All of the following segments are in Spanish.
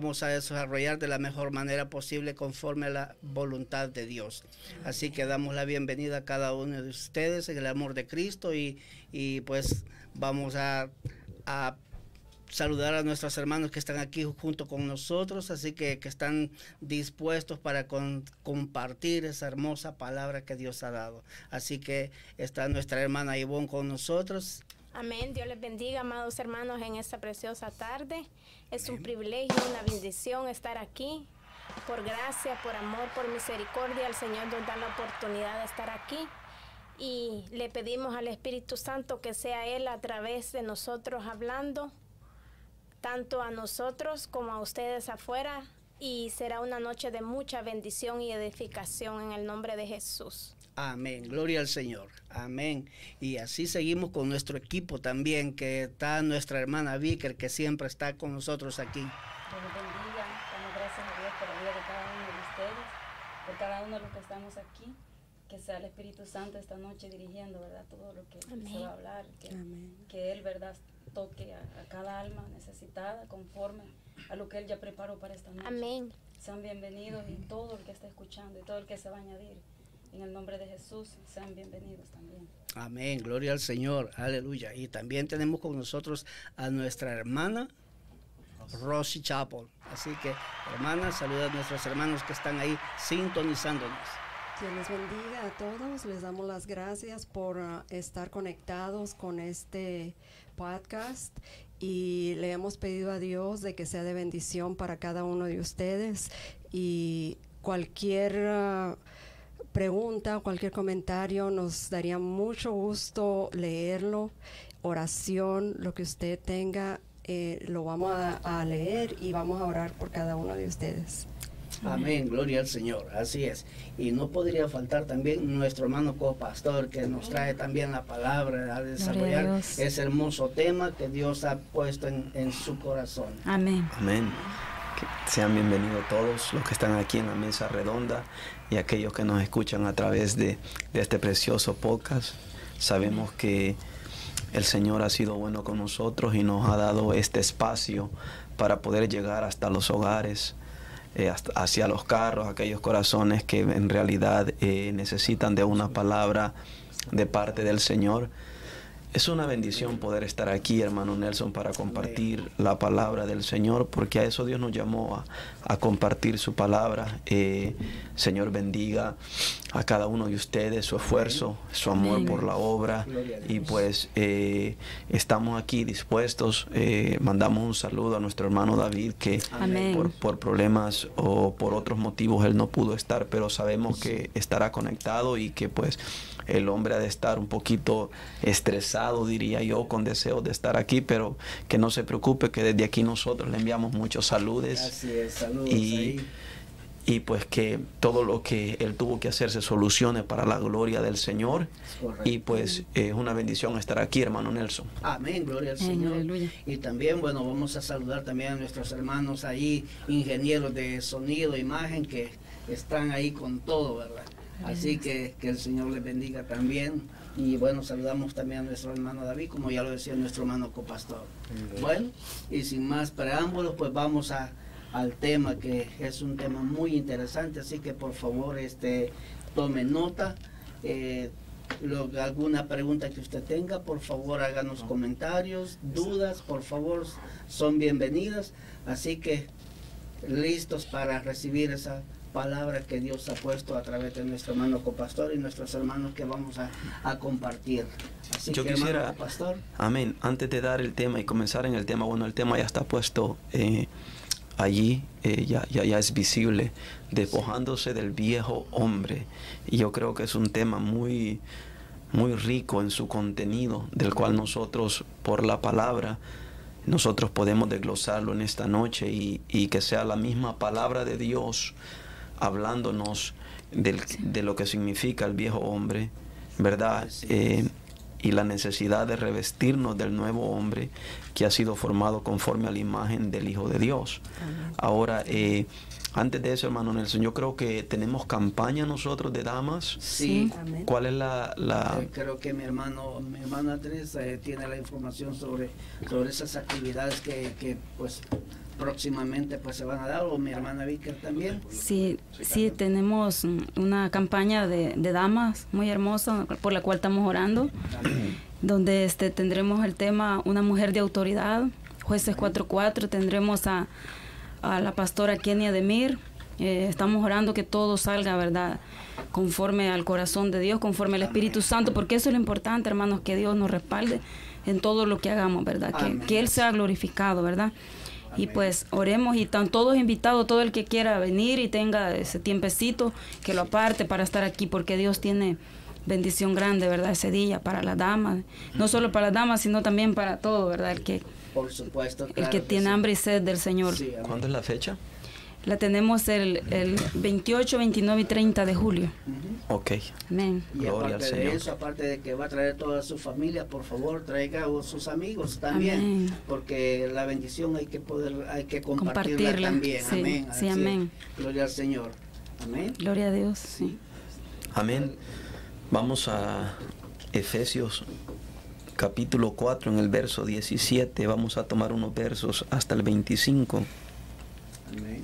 vamos a desarrollar de la mejor manera posible conforme a la voluntad de Dios. Así que damos la bienvenida a cada uno de ustedes en el amor de Cristo y, y pues vamos a, a saludar a nuestros hermanos que están aquí junto con nosotros, así que que están dispuestos para con, compartir esa hermosa palabra que Dios ha dado. Así que está nuestra hermana Ivonne con nosotros. Amén. Dios les bendiga, amados hermanos, en esta preciosa tarde. Es un privilegio, una bendición estar aquí. Por gracia, por amor, por misericordia, el Señor nos da la oportunidad de estar aquí. Y le pedimos al Espíritu Santo que sea Él a través de nosotros hablando, tanto a nosotros como a ustedes afuera. Y será una noche de mucha bendición y edificación en el nombre de Jesús. Amén, gloria al Señor. Amén. Y así seguimos con nuestro equipo también, que está nuestra hermana Vicker, que siempre está con nosotros aquí. Dios les bendiga, damos gracias a Dios por la vida de cada uno de ustedes, por cada uno de los que estamos aquí. Que sea el Espíritu Santo esta noche dirigiendo, ¿verdad? Todo lo que Amén. se va a hablar. Que, Amén. que Él, ¿verdad? Toque a, a cada alma necesitada conforme a lo que Él ya preparó para esta noche. Amén. Sean bienvenidos y todo el que está escuchando y todo el que se va a añadir. En el nombre de Jesús, sean bienvenidos también. Amén, gloria al Señor, aleluya. Y también tenemos con nosotros a nuestra hermana Rosy Chapel. Así que, hermana, saluda a nuestros hermanos que están ahí sintonizándonos. Dios les bendiga a todos. Les damos las gracias por ah, estar conectados con este podcast y le hemos pedido a Dios de que sea de bendición para cada uno de ustedes y cualquier ah, pregunta o cualquier comentario nos daría mucho gusto leerlo. Oración, lo que usted tenga, eh, lo vamos a, a leer y vamos a orar por cada uno de ustedes. Amén, gloria al Señor, así es. Y no podría faltar también nuestro hermano copastor que nos trae también la palabra a desarrollar ese hermoso tema que Dios ha puesto en, en su corazón. Amén. Amén. Que sean bienvenidos todos los que están aquí en la mesa redonda y aquellos que nos escuchan a través de, de este precioso podcast. Sabemos que el Señor ha sido bueno con nosotros y nos ha dado este espacio para poder llegar hasta los hogares, eh, hasta- hacia los carros, aquellos corazones que en realidad eh, necesitan de una palabra de parte del Señor. Es una bendición poder estar aquí, hermano Nelson, para compartir la palabra del Señor, porque a eso Dios nos llamó a, a compartir su palabra. Eh, Señor, bendiga a cada uno de ustedes su esfuerzo, su amor por la obra. Y pues eh, estamos aquí dispuestos. Eh, mandamos un saludo a nuestro hermano David, que por, por problemas o por otros motivos él no pudo estar, pero sabemos que estará conectado y que pues el hombre ha de estar un poquito estresado, diría yo, con deseos de estar aquí, pero que no se preocupe, que desde aquí nosotros le enviamos muchos saludos Así es, saludos y, ahí. y pues que todo lo que él tuvo que hacer se solucione para la gloria del Señor Correcto. y pues es una bendición estar aquí, hermano Nelson. Amén, gloria al Amén, Señor. aleluya. Y también, bueno, vamos a saludar también a nuestros hermanos ahí, ingenieros de sonido, imagen, que están ahí con todo, ¿verdad? Así que que el Señor les bendiga también. Y bueno, saludamos también a nuestro hermano David, como ya lo decía nuestro hermano copastor. Bueno, y sin más preámbulos, pues vamos a, al tema, que es un tema muy interesante, así que por favor, este, tome nota. Eh, lo- alguna pregunta que usted tenga, por favor háganos comentarios, dudas, por favor, son bienvenidas. Así que listos para recibir esa palabra que Dios ha puesto a través de nuestro hermano copastor y nuestros hermanos que vamos a, a compartir. Así Yo que hermano quisiera- copastor, Amén. Antes de dar el tema y comenzar en el tema, bueno, el tema ya está puesto eh, allí, eh, ya, ya, ya es visible, despojándose del viejo hombre. Y yo creo que es un tema muy, muy rico en su contenido, del cual nosotros, por la palabra, nosotros podemos desglosarlo en esta noche y, y que sea la misma palabra de Dios hablándonos del- de lo que significa el viejo hombre, ¿verdad? Eh, y la necesidad de revestirnos del nuevo hombre que ha sido formado conforme a la imagen del Hijo de Dios. Ahora, eh, antes de eso, hermano Nelson, yo creo que tenemos campaña nosotros de damas. Sí. Amén. ¿Cuál es la...? la- Eh, creo que mi hermano, mi hermana Teresa eh, tiene la información sobre, sobre esas actividades que, que, pues próximamente pues se van a dar o mi hermana Víctor también. Sí, sí, tenemos una campaña de, de damas muy hermosa por la cual estamos orando, donde este, tendremos el tema Una mujer de autoridad, jueces 4.4, tendremos a, a la pastora Kenia Demir, eh, estamos orando que todo salga, ¿verdad? Conforme al corazón de Dios, conforme al Espíritu Santo, porque eso es lo importante, hermanos, que Dios nos respalde en todo lo que hagamos, ¿verdad? Que, que Él sea glorificado, ¿verdad? Y pues oremos y están todos invitados, todo el que quiera venir y tenga ese tiempecito, que lo aparte para estar aquí, porque Dios tiene bendición grande, ¿verdad? Ese día para las damas, no solo para las damas, sino también para todo, ¿verdad? El que, Por supuesto. el que tiene sí. hambre y sed del Señor. Sí. ¿Cuándo es la fecha? La tenemos el, el 28, 29 y 30 de julio. Ok. Amén. Y Gloria al aparte de Señor. eso, aparte de que va a traer toda su familia, por favor, traiga a sus amigos también, Amén. porque la bendición hay que poder, hay que compartirla, Compartirla, también. sí, amén. sí, amén. Gloria al Señor. Amén. Gloria a Dios. Sí. Amén. Vamos a Efesios capítulo 4 en el verso 17. Vamos a tomar unos versos hasta el 25 Amén.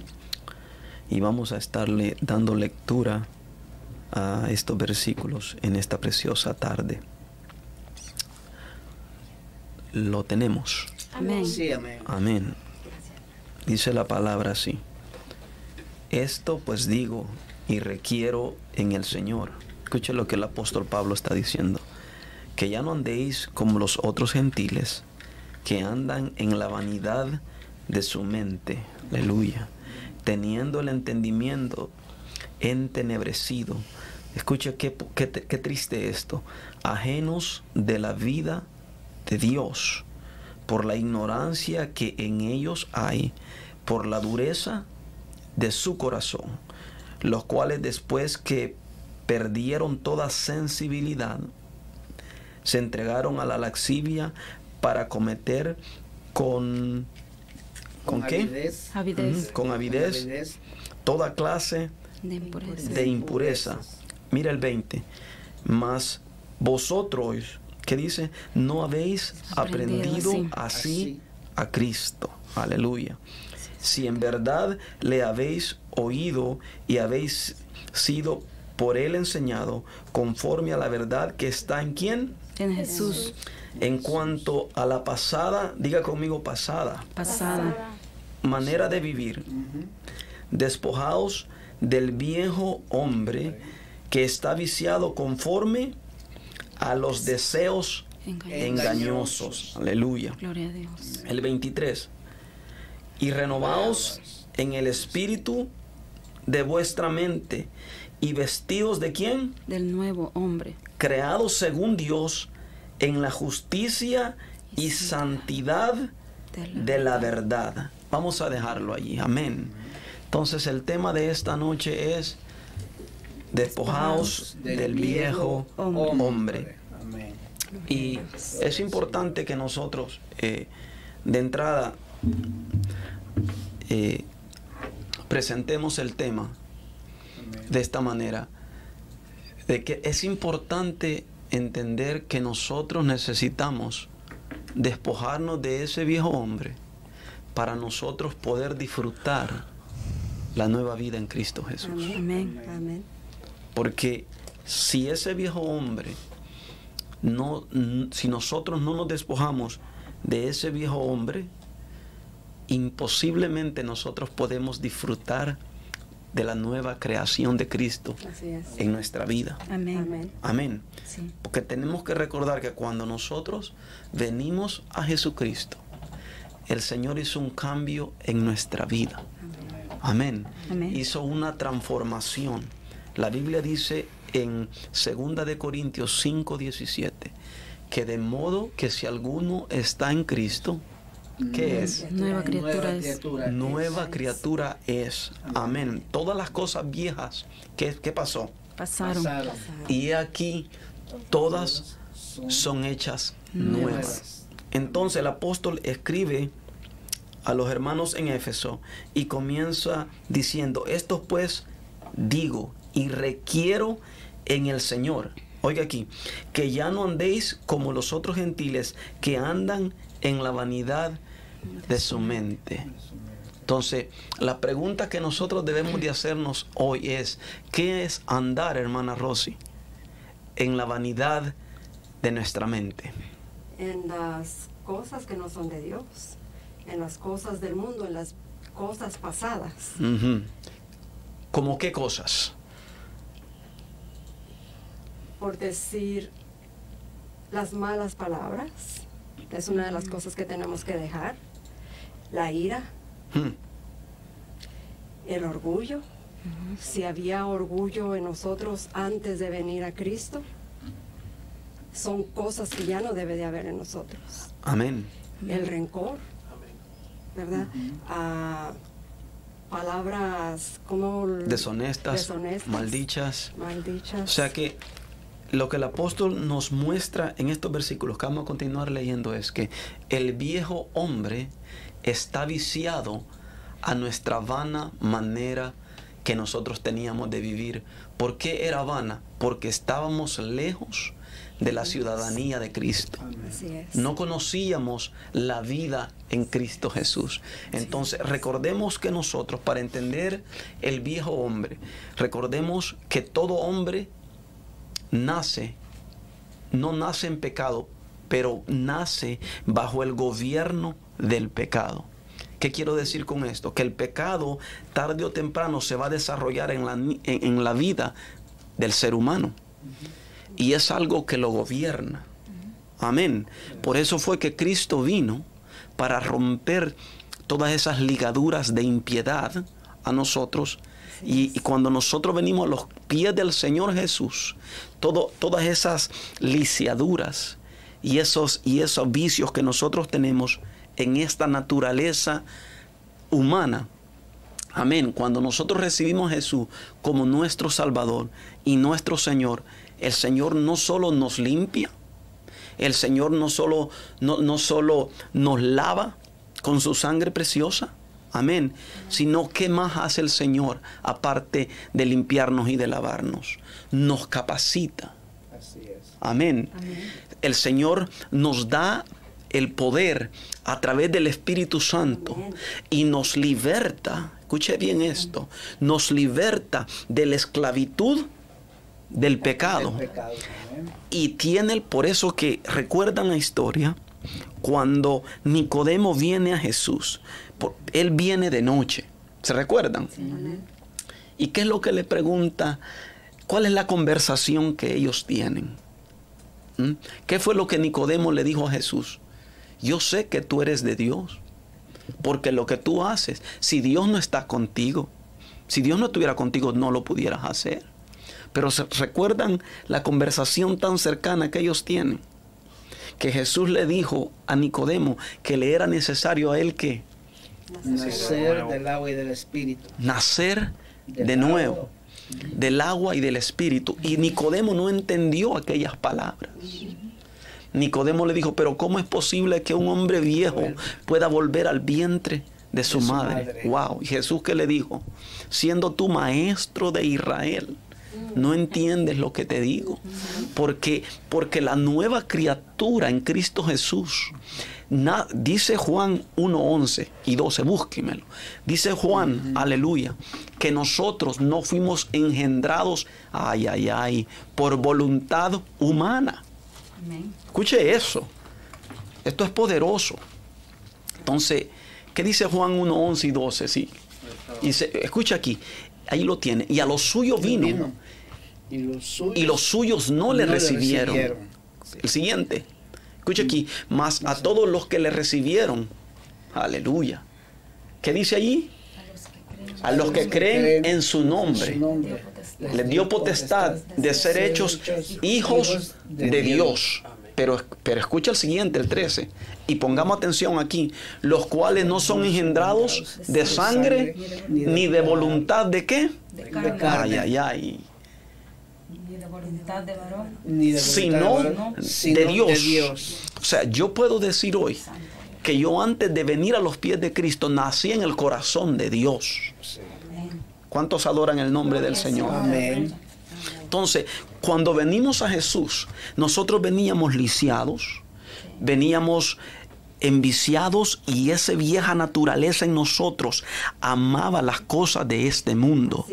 Y vamos a estarle dando lectura a estos versículos en esta preciosa tarde. Lo tenemos. Amén. Sí, amén. Amén. Dice la palabra así. Esto pues digo y requiero en el Señor. Escuche lo que el apóstol Pablo está diciendo. Que ya no andéis como los otros gentiles que andan en la vanidad de su mente. Aleluya. Teniendo el entendimiento entenebrecido. Escuche qué, qué, qué triste esto. Ajenos de la vida de Dios por la ignorancia que en ellos hay, por la dureza de su corazón, los cuales después que perdieron toda sensibilidad, se entregaron a la laxivia para cometer con... ¿Con, qué? avidez, Con avidez, avidez, toda clase de impureza. de impureza. Mira el 20. Mas vosotros, ¿qué dice? No habéis Aprendido aprendido así. así Así. a Cristo. Aleluya. Si en verdad le habéis oído y habéis sido por él enseñado conforme a la verdad que está en quién? En Jesús En cuanto a la pasada, diga conmigo pasada, pasada. Manera de vivir, despojaos del viejo hombre que está viciado conforme a los deseos Engañosos. engañosos. Aleluya. Gloria a Dios. El 23. Y renovaos en el espíritu de vuestra mente y vestidos de quién? Del nuevo hombre. Creados según Dios en la justicia y santidad de la verdad. Vamos a dejarlo allí. Amén. Entonces el tema de esta noche es despojaos del viejo hombre. Y es importante que nosotros, eh, de entrada, eh, presentemos el tema de esta manera, de que es importante entender que nosotros necesitamos despojarnos de ese viejo hombre para nosotros poder disfrutar la nueva vida en Cristo Jesús. Amén. Amén. Porque si ese viejo hombre, no, si nosotros no nos despojamos de ese viejo hombre, imposiblemente nosotros podemos disfrutar de la nueva creación de Cristo Así es. en nuestra vida. Amén. Amén. Amén. Sí. Porque tenemos que recordar que cuando nosotros venimos a Jesucristo, el Señor hizo un cambio en nuestra vida. Amén. Amén. Hizo una transformación. La Biblia dice en 2 de Corintios 5:17 que de modo que si alguno está en Cristo, ¿qué es? Nueva criatura es. criatura Nueva criatura es. Amén. Todas las cosas viejas, ¿qué, qué pasó? Pasaron. Pasaron. Y he aquí todas son hechas nuevas. Entonces el apóstol escribe a los hermanos en Éfeso y comienza diciendo, esto pues digo y requiero en el Señor. Oiga aquí, que ya no andéis como los otros gentiles que andan en la vanidad de su mente. Entonces, la pregunta que nosotros debemos de hacernos hoy es, ¿qué es andar, hermana Rosy, en la vanidad de nuestra mente? En las cosas que no son de Dios, en las cosas del mundo, en las cosas pasadas. ¿Cómo qué cosas? Por decir las malas palabras, es una de las cosas que tenemos que dejar. La ira, el orgullo. Si había orgullo en nosotros antes de venir a Cristo, son cosas que ya no debe de haber en nosotros. Amén. El rencor, ¿verdad? Ah, palabras como Deshonestas, deshonestas, maldichas. maldichas. O sea que lo que el apóstol nos muestra en estos versículos que vamos a continuar leyendo es que el viejo hombre está viciado a nuestra vana manera que nosotros teníamos de vivir. ¿Por qué era vana? Porque estábamos lejos de la ciudadanía de Cristo. No conocíamos la vida en Cristo Jesús. Entonces, recordemos que nosotros, para entender el viejo hombre, recordemos que todo hombre nace, no nace en pecado, pero nace bajo el gobierno del pecado. ¿Qué quiero decir con esto? Que el pecado tarde o temprano se va a desarrollar en la, en la vida del ser humano. Y es algo que lo gobierna. Amén. Por eso fue que Cristo vino para romper todas esas ligaduras de impiedad a nosotros. Y, y cuando nosotros venimos a los pies del Señor Jesús, todo, todas esas lisiaduras y esos, y esos vicios que nosotros tenemos en esta naturaleza humana, Amén. Cuando nosotros recibimos a Jesús como nuestro Salvador y nuestro Señor, el Señor no solo nos limpia, el Señor no solo, no, no solo nos lava con su sangre preciosa, amén, sino que más hace el Señor aparte de limpiarnos y de lavarnos? Nos capacita. Así es. Amén. El Señor nos da el poder a través del Espíritu Santo Amén. y nos liberta, escuche bien esto, nos liberta de la esclavitud del pecado. Y tiene por eso que recuerdan la historia cuando Nicodemo viene a Jesús. por- él viene de noche. ¿Se recuerdan? ¿Y qué es lo que le pregunta? ¿Cuál es la conversación que ellos tienen? ¿Mm? ¿Qué fue lo que Nicodemo le dijo a Jesús? Yo sé que tú eres de Dios, porque lo que tú haces, si Dios no está contigo, si Dios no estuviera contigo, no lo pudieras hacer. Pero se recuerdan la conversación tan cercana que ellos tienen, que Jesús le dijo a Nicodemo que le era necesario a él que Nacer del agua y del espíritu. nacer de nuevo, del agua y del espíritu. Y Nicodemo no entendió aquellas palabras. Nicodemo le dijo, pero ¿cómo es posible que un hombre viejo pueda volver al vientre de su, su madre? madre. Wow. Y Jesús que le dijo, siendo tú maestro de Israel, no entiendes lo que te digo. Porque, porque la nueva criatura en Cristo Jesús, na- dice Juan 1.11 y 12, búsquemelo. Dice Juan, aleluya, que nosotros no fuimos engendrados, ay, ay, ay, por voluntad humana. Amén. Escuche eso. Esto es poderoso. Entonces, ¿qué dice Juan 1, 11 y 12? Sí. Y se- escucha aquí. Ahí lo tiene. Y a los suyos vino. Y los suyos, Y los suyos no le recibieron. El siguiente. Escucha aquí. Mas a todos los que le recibieron. Aleluya. ¿Qué dice allí? A los que creen en su nombre. Les dio potestad de ser hechos hijos de Dios. Pero, pero escucha el siguiente, el 13. Y pongamos atención aquí. Los cuales no son engendrados de sangre ni de voluntad de qué. Ay, ay, ay. Ni de voluntad de varón. Ni de sino de. Dios. O sea, yo puedo decir hoy que yo antes de venir a los pies de Cristo nací en el corazón de Dios. ¿Cuántos adoran el nombre del Señor? Amén. Entonces, cuando venimos a Jesús, nosotros veníamos lisiados, veníamos enviciados y esa vieja naturaleza en nosotros amaba las cosas de este mundo.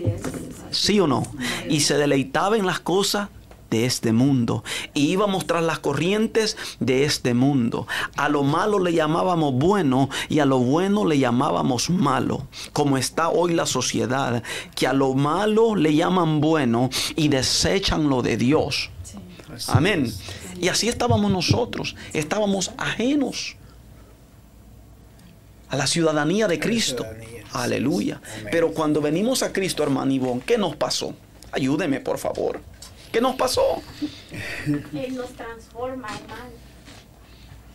¿Sí o no? Y se deleitaba en las cosas de este mundo. Y íbamos tras las corrientes de este mundo. A lo malo le llamábamos bueno y a lo bueno le llamábamos malo. Como está hoy la sociedad, que a lo malo le llaman bueno y desechan lo de Dios. Amén. Y así estábamos nosotros. Estábamos ajenos a la ciudadanía de Cristo. ciudadanía. Aleluya. Pero cuando venimos a Cristo, hermano Ivonne, ¿qué nos pasó? Ayúdeme, por favor. ¿Qué nos pasó? Él nos transforma, hermano.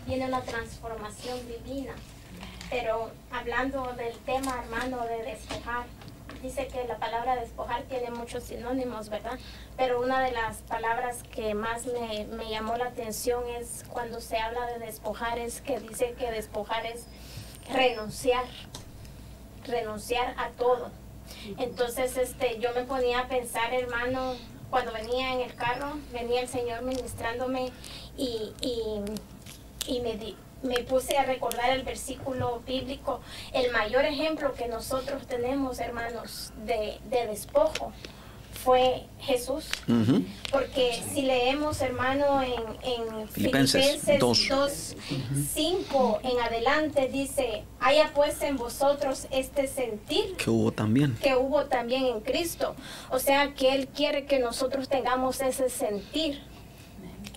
Viene una transformación divina. Pero hablando del tema, hermano, de despojar, dice que la palabra despojar tiene muchos sinónimos, ¿verdad? Pero una de las palabras que más me, me llamó la atención es cuando se habla de despojar, es que dice que despojar es renunciar, renunciar. A todo. Entonces, este, yo me ponía a pensar, hermano, cuando venía en el carro, venía el Señor ministrándome y, y, y me, di- me puse a recordar el versículo bíblico, el mayor ejemplo que nosotros tenemos, hermanos, de, de despojo fue Jesús. Porque si leemos, hermano, en, en Filipenses Filipenses, 2. 2, 5 en adelante, dice, haya pues en vosotros este sentir Que hubo también. que hubo también en Cristo. O sea que Él quiere que nosotros tengamos ese sentir.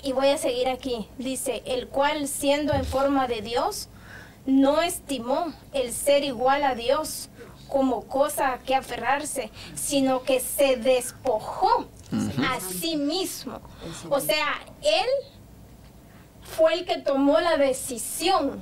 Y voy a seguir aquí. Dice, el cual siendo en forma de Dios, no estimó el ser igual a Dios como cosa que aferrarse, sino que se despojó a sí mismo. O sea, Él fue el que tomó la decisión.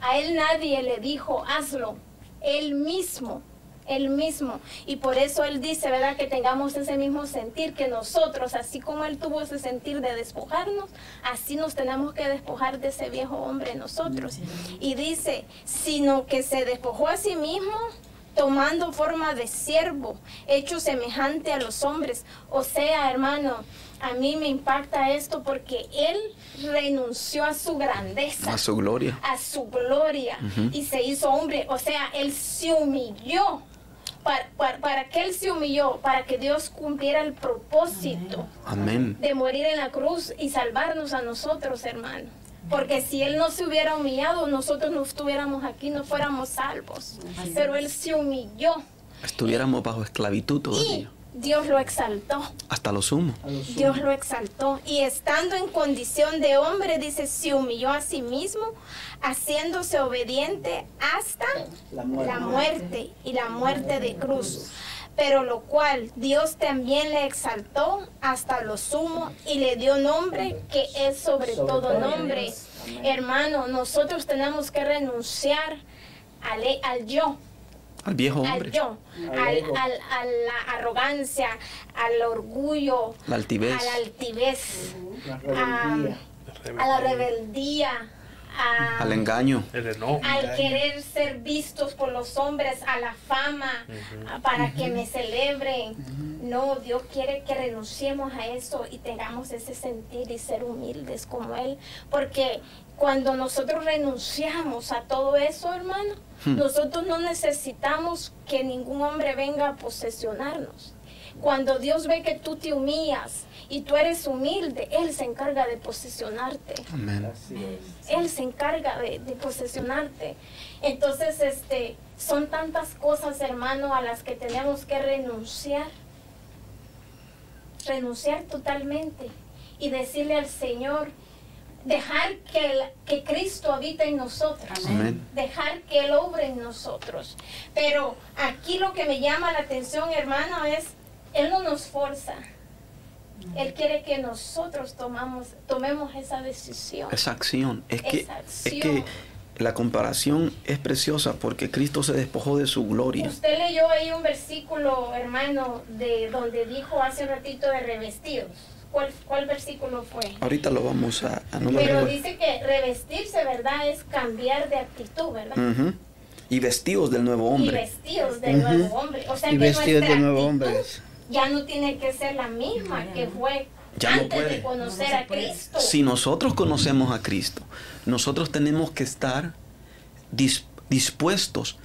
A Él nadie le dijo, hazlo. Él mismo él mismo. Y por eso Él dice, ¿verdad? Que tengamos ese mismo sentir, que nosotros, así como Él tuvo ese sentir de despojarnos, así nos tenemos que despojar de ese viejo hombre nosotros. Y dice, sino que se despojó a sí mismo tomando forma de siervo, hecho semejante a los hombres. O sea, hermano, a mí me impacta esto porque Él renunció a su grandeza A su gloria. a su gloria y se hizo hombre. O sea, Él se humilló. ¿Para, para, para qué Él se humilló? Para que Dios cumpliera el propósito Amén. de morir en la cruz y salvarnos a nosotros, hermano. Porque si Él no se hubiera humillado, nosotros no estuviéramos aquí, no fuéramos salvos. Pero Él se humilló Estuviéramos bajo esclavitud y todavía. Dios lo exaltó. Hasta lo sumo. A lo sumo. Dios lo exaltó y estando en condición de hombre, dice, se humilló a sí mismo, haciéndose obediente hasta La muerte. la muerte y la muerte de cruz. Pero lo cual Dios también le exaltó hasta lo sumo y le dio nombre que es sobre, Sobre todo nombre. Hermano, nosotros tenemos que renunciar al, al yo, Al viejo al hombre. yo, Al al- al- a la arrogancia, al orgullo, La altivez. a la altivez, La a, rebeldía. a la rebeldía, a- Al engaño. El enojo. al querer ser vistos por los hombres, a la fama, a- para que me celebren. No, Dios quiere que renunciemos a eso y tengamos ese sentir y ser humildes como Él. Porque cuando nosotros renunciamos a todo eso, hermano, nosotros no necesitamos que ningún hombre venga a posesionarnos. Cuando Dios ve que tú te humillas y tú eres humilde, Él se encarga de posesionarte. Amén. Así es. Él se encarga de, de posesionarte. Entonces, este, son tantas cosas, hermano, a las que tenemos que renunciar. Renunciar totalmente y decirle al Señor, dejar que, el- que Cristo habite en nosotros. Amén. Dejar que Él obre en nosotros. Pero aquí lo que me llama la atención, hermano, es, Él no nos forza. Él quiere que nosotros tomamos, tomemos esa decisión. Esa acción. Es que, Esa es que acción. la comparación es preciosa porque Cristo se despojó de su gloria. Usted leyó ahí un versículo, hermano, de donde dijo hace un ratito de revestidos. ¿Cuál, cuál versículo fue? Ahorita lo vamos a... a no Pero recuerdo. dice que revestirse, ¿verdad? Es cambiar de actitud, ¿verdad? Ujú. Y vestidos del nuevo Y hombre. vestidos de nuevo hombre. O sea Y que vestidos nuestra de nuevo actitud hombre. Ya no tiene que ser la misma que fue Ya no antes puede. de conocer a Cristo. Si nosotros conocemos a Cristo, nosotros tenemos que estar dis- dispuestos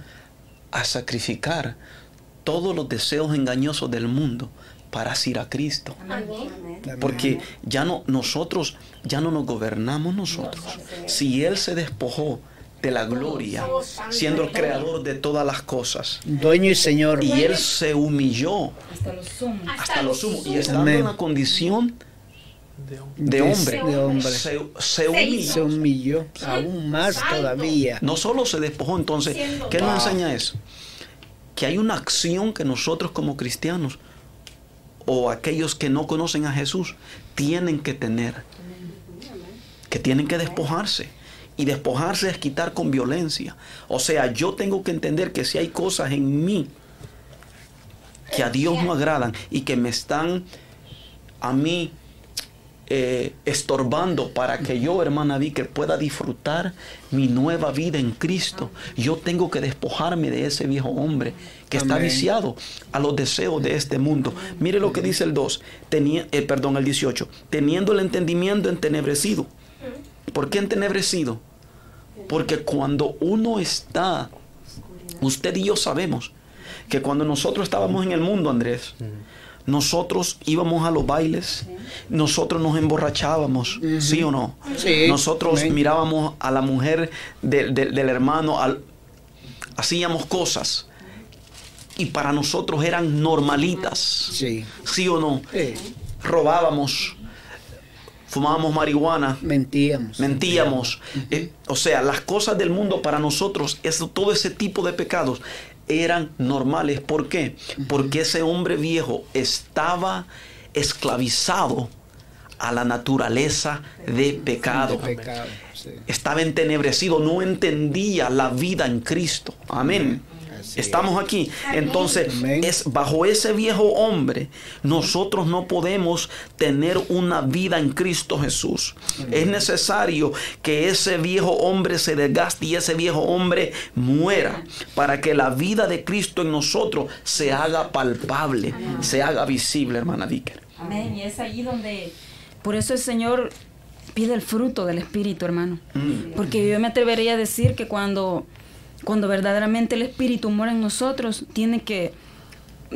a sacrificar todos los deseos engañosos del mundo para asir a Cristo. Amén. Porque ya no nosotros ya no nos gobernamos nosotros. Si él se despojó de la gloria, siendo el creador de todas las cosas, Dueño y Señor. y él se humilló Hasta los sumos. hasta lo sumo y estando en la condición de hombre, de hombre. se, se humilló. Se humilló aún más todavía. No solo se despojó, entonces, ¿qué nos enseña eso? Que hay una acción que nosotros como cristianos o aquellos que no conocen a Jesús tienen que tener. Que tienen que despojarse. Y despojarse es quitar con violencia. O sea, yo tengo que entender que si hay cosas en mí que a Dios no agradan y que me están a mí eh, estorbando para que yo, hermana Vicker, pueda disfrutar mi nueva vida en Cristo. Yo tengo que despojarme de ese viejo hombre que está viciado a los deseos de este mundo. Mire lo que dice el 2, tenía, eh, perdón, el 18, teniendo el entendimiento entenebrecido. ¿Por qué entenebrecido? Porque cuando uno está, usted y yo sabemos que cuando nosotros estábamos en el mundo, Andrés, nosotros íbamos a los bailes, nosotros nos emborrachábamos, ¿sí o no? Sí, Nosotros mirábamos a la mujer de- de- del hermano, al- hacíamos cosas y para nosotros eran normalitas, Sí. ¿sí o no? Sí. Robábamos, fumábamos marihuana, Mentíamos. mentíamos. Eh, o sea, las cosas del mundo para nosotros, eso, todo ese tipo de pecados eran normales. ¿Por qué? Porque ese hombre viejo estaba esclavizado a la naturaleza de pecado. De pecado. sí. Estaba entenebrecido, no entendía la vida en Cristo. Amén. Estamos aquí. Entonces, Amén. es bajo ese viejo hombre, nosotros no podemos tener una vida en Cristo Jesús. Es necesario que ese viejo hombre se desgaste y ese viejo hombre muera para que la vida de Cristo en nosotros se haga palpable, se haga visible, hermana Dicker. Amén. Y es allí donde, por eso el Señor pide el fruto del Espíritu, hermano. Porque yo me atrevería a decir que cuando, cuando verdaderamente el Espíritu mora en nosotros, tiene que,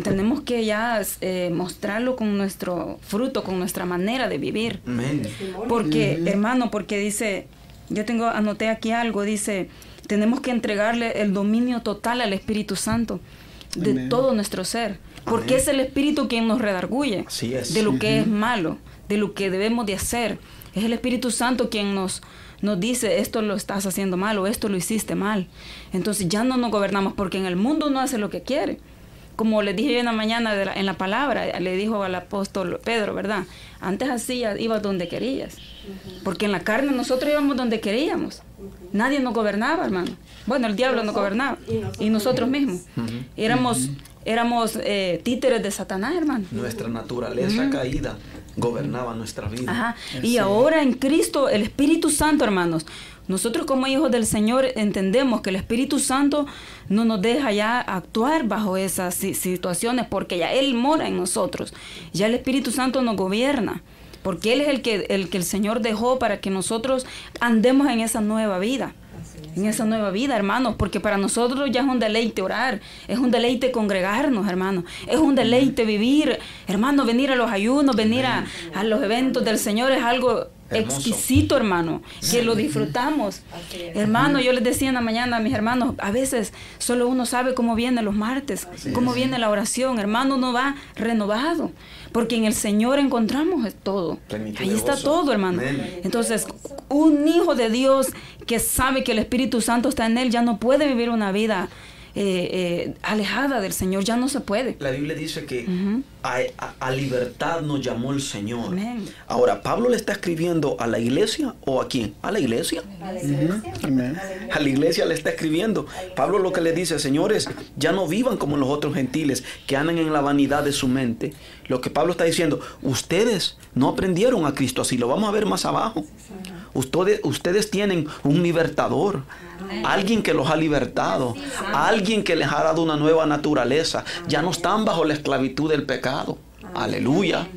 tenemos que ya eh, mostrarlo con nuestro fruto, con nuestra manera de vivir. Amén. Porque, hermano, porque dice, yo tengo, anoté aquí algo, dice, tenemos que entregarle el dominio total al Espíritu Santo de Amén. todo nuestro ser. Porque Amén. es el Espíritu quien nos redarguye Así es. de lo que es malo, de lo que debemos de hacer. Es el Espíritu Santo quien nos, nos dice, esto lo estás haciendo mal o esto lo hiciste mal. Entonces ya no nos gobernamos porque en el mundo no hace lo que quiere. Como le dije yo en la mañana de la- en la palabra, le dijo al apóstol Pedro, ¿verdad? Antes hacías, ibas donde querías. Porque en la carne nosotros íbamos donde queríamos. Nadie nos gobernaba, hermano. Bueno, el diablo nos gobernaba. Y nosotros mismos. Éramos, éramos eh, títeres de Satanás, hermano. Nuestra naturaleza caída gobernaba nuestra vida. Ajá. Y ahora en Cristo, el Espíritu Santo, hermanos, nosotros como hijos del Señor entendemos que el Espíritu Santo no nos deja ya actuar bajo esas si- situaciones porque ya Él mora en nosotros. Ya el Espíritu Santo nos gobierna. Porque Él es el que, el que el Señor dejó para que nosotros andemos en esa nueva vida. En esa nueva vida, hermanos, porque para nosotros ya es un deleite orar, es un deleite congregarnos, hermanos, es un deleite vivir, hermanos, venir a los ayunos, venir a, a los eventos del Señor es algo Hermoso. exquisito, hermano, que lo disfrutamos. Hermano, yo les decía en la mañana a mis hermanos, a veces solo uno sabe cómo viene los martes, cómo viene la oración, hermano, uno va renovado, porque en el Señor encontramos todo. Plenitud Ahí está todo, hermano. Amén. Entonces, un hijo de Dios que sabe que el Espíritu Santo está en él ya no puede vivir una vida eh, eh, alejada del Señor, ya no se puede. La Biblia dice que a, a- a libertad nos llamó el Señor. Amén. Ahora, ¿Pablo le está escribiendo a la iglesia o a quién? A la iglesia. Amén. A la iglesia le está escribiendo. Pablo lo que le dice, señores, ya no vivan como los otros gentiles que andan en la vanidad de su mente. Lo que Pablo está diciendo, ustedes no aprendieron a Cristo así, lo vamos a ver más abajo. Ustedes, ustedes tienen un libertador, alguien que los ha libertado, alguien que les ha dado una nueva naturaleza. Ya no están bajo la esclavitud del pecado. Aleluya.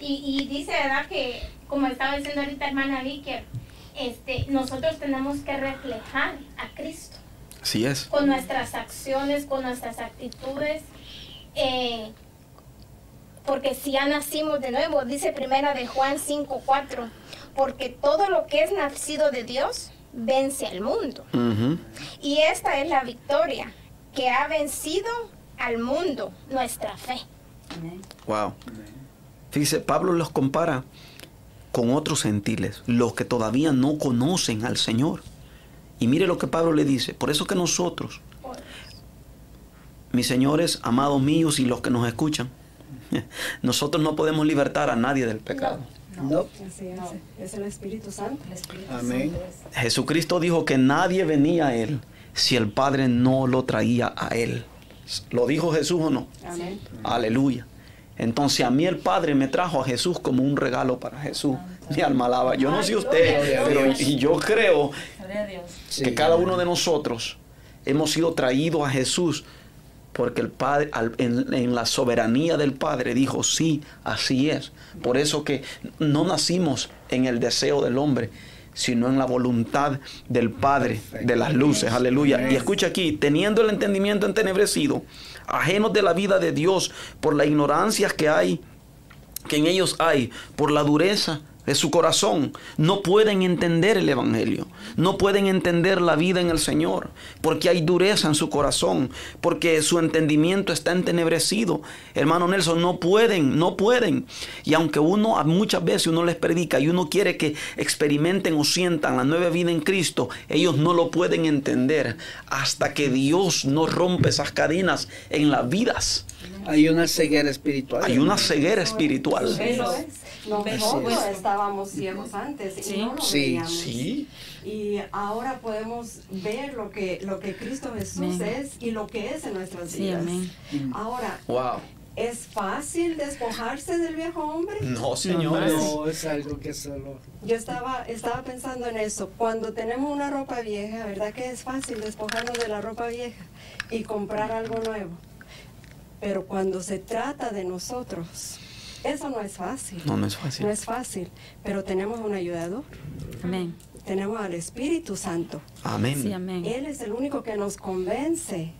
Y, y dice, ¿verdad? Que, como estaba diciendo ahorita hermana Vicky, este, nosotros tenemos que reflejar a Cristo Así es. con nuestras acciones, con nuestras actitudes. eh, porque si ya nacimos de nuevo, dice primera de Juan 5:4, porque todo lo que es nacido de Dios vence al mundo. Y esta es la victoria que ha vencido al mundo, nuestra fe. Wow. Fíjese, Pablo los compara con otros gentiles, los que todavía no conocen al Señor. Y mire lo que Pablo le dice. Por eso que nosotros, mis señores, amados míos y los que nos escuchan, nosotros no podemos libertar a nadie del pecado. No. Así es, es el Espíritu Santo. Amén. Jesucristo dijo que nadie venía a Él si el Padre no lo traía a Él. ¿Lo dijo Jesús o no? Amén. Aleluya. Entonces a mí el Padre me trajo a Jesús como un regalo para Jesús. Mi alma alaba. Yo no sé usted, pero y yo creo que cada uno de nosotros hemos sido traídos a Jesús porque el Padre, al- en, en la soberanía del Padre, dijo, sí, así es. Por eso que no nacimos en el deseo del hombre, sino en la voluntad del Padre de las luces. Aleluya. Y escucha aquí, teniendo el entendimiento entenebrecido, ajenos de la vida de Dios por la ignorancia que hay que en ellos hay por la dureza de su corazón. No pueden entender el Evangelio. No pueden entender la vida en el Señor. Porque hay dureza en su corazón. Porque su entendimiento está entenebrecido. Hermano Nelson, no pueden, no pueden. Y aunque uno a muchas veces uno les predica y uno quiere que experimenten o sientan la nueva vida en Cristo, ellos no lo pueden entender hasta que Dios no rompe esas cadenas en las vidas. Hay una ceguera espiritual. Hay una ceguera espiritual. Eso es. Nosotros Así estábamos ciegos antes y no lo Sí. veíamos. Sí. Y ahora podemos ver lo que, lo que Cristo Jesús Amén. es y lo que es en nuestras Sí, vidas. amén. Ahora, Wow. ¿es fácil despojarse del viejo hombre? No, señores. No, es algo que solo. Yo estaba, estaba pensando en eso. Cuando tenemos una ropa vieja, ¿verdad que es fácil despojarnos de la ropa vieja y comprar algo nuevo? Pero cuando se trata de nosotros, eso no es fácil. No, no es fácil. No es fácil, pero tenemos un ayudador. Amén. Tenemos al Espíritu Santo. Amén. Sí, amén. Él es el único que nos convence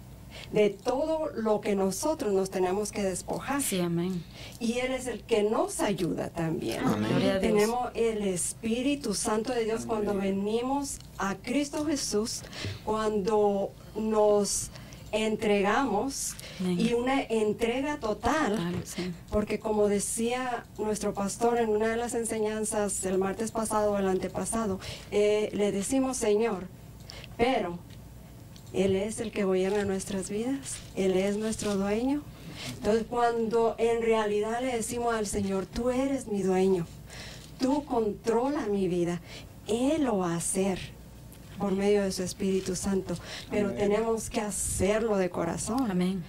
de todo lo que nosotros nos tenemos que despojar. Sí, amén. Y Él es el que nos ayuda también. Amén. Gloria a Dios. Tenemos el Espíritu Santo de Dios cuando venimos a Cristo Jesús, cuando nos entregamos y una entrega total. Total, sí. Porque como decía nuestro pastor en una de las enseñanzas el martes pasado o el antepasado, eh, le decimos Señor, pero Él es el que gobierna nuestras vidas, Él es nuestro dueño. Entonces cuando en realidad le decimos al Señor, tú eres mi dueño, tú controla mi vida, Él lo va a hacer por medio de su Espíritu Santo, pero Amén. tenemos que hacerlo de corazón. Amén.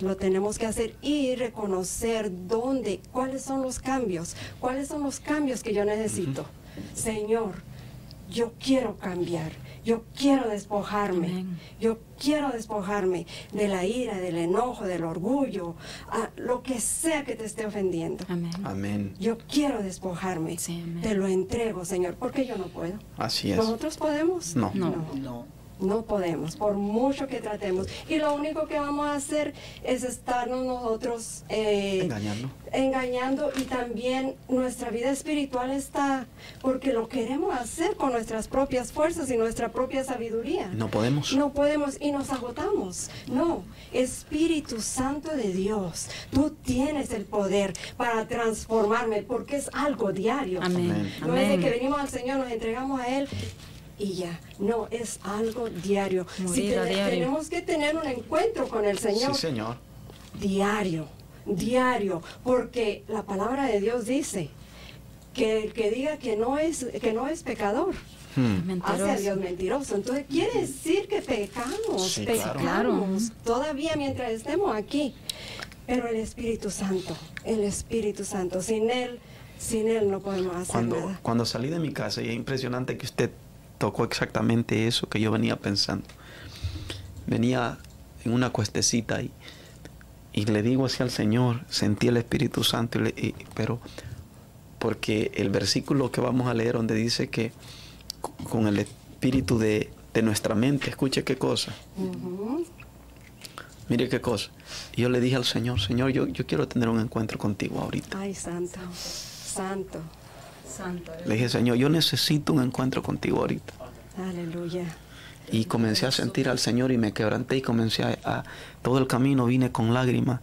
Lo tenemos que hacer y reconocer dónde, cuáles son los cambios, cuáles son los cambios que yo necesito. Señor, yo quiero cambiar, yo quiero despojarme, Amén. yo quiero despojarme de la ira, del enojo, del orgullo, a lo que sea que te esté ofendiendo. Amén. Amén. Yo quiero despojarme, Sí, amén. te lo entrego, Señor, porque yo no puedo. Así es. ¿Nosotros podemos? No. No. No. No podemos, por mucho que tratemos. Y lo único que vamos a hacer es estarnos nosotros eh, Engañando. engañando y también nuestra vida espiritual está porque lo queremos hacer con nuestras propias fuerzas y nuestra propia sabiduría. No podemos. No podemos y nos agotamos. No, Espíritu Santo de Dios, tú tienes el poder para transformarme porque es algo diario. Amén. Amén. No es de que Amén. venimos al Señor, nos entregamos a Él y ya. No, es algo diario. Si a te- diario. Tenemos que tener un encuentro con el Señor Sí, Señor. diario, diario, porque la palabra de Dios dice que el que diga que no es, que no es pecador. Hmm. Hace a Dios mentiroso. Entonces quiere decir que pecamos, Sí, claro. pecamos todavía mientras estemos aquí. Pero el Espíritu Santo, el Espíritu Santo, sin Él, sin Él no podemos hacer Cuando, nada. cuando salí de mi casa, y es impresionante que usted tocó exactamente eso que yo venía pensando. Venía en una cuestecita y, y le digo así al Señor, sentí el Espíritu Santo, y le- y- pero porque el versículo que vamos a leer donde dice que con el espíritu de, de nuestra mente, escuche qué cosa, mire qué cosa. Y yo le dije al Señor, Señor, yo, yo quiero tener un encuentro contigo ahorita. Ay, santo, Santo. Le dije, Señor, yo necesito un encuentro contigo ahorita. aleluya. Y comencé a sentir al Señor y me quebranté y comencé a, a- todo el camino vine con lágrimas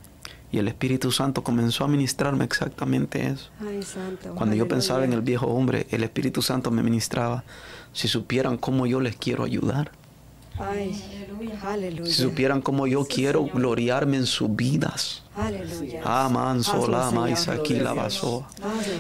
y el Espíritu Santo comenzó a ministrarme exactamente eso. Ay, santo. Cuando yo pensaba en el viejo hombre, el Espíritu Santo me ministraba. Si supieran cómo yo les quiero ayudar, Ay, aleluya. si supieran cómo yo quiero gloriarme en sus vidas. Aman, Señor. Isaquí, la. Hazlo,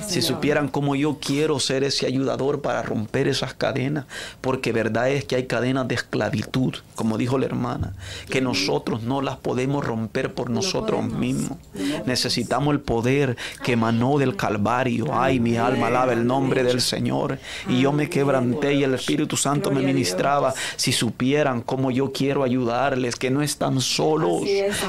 Si supieran cómo yo quiero ser ese ayudador para romper esas cadenas, porque verdad es que hay cadenas de esclavitud, como dijo la hermana, que nosotros no las podemos romper por nosotros mismos. Necesitamos el poder que emanó del Calvario. Ay, mi alma alaba el nombre del Señor. Y yo me quebranté y el Espíritu Santo me ministraba. Si supieran cómo yo quiero ayudarles, que no están solos,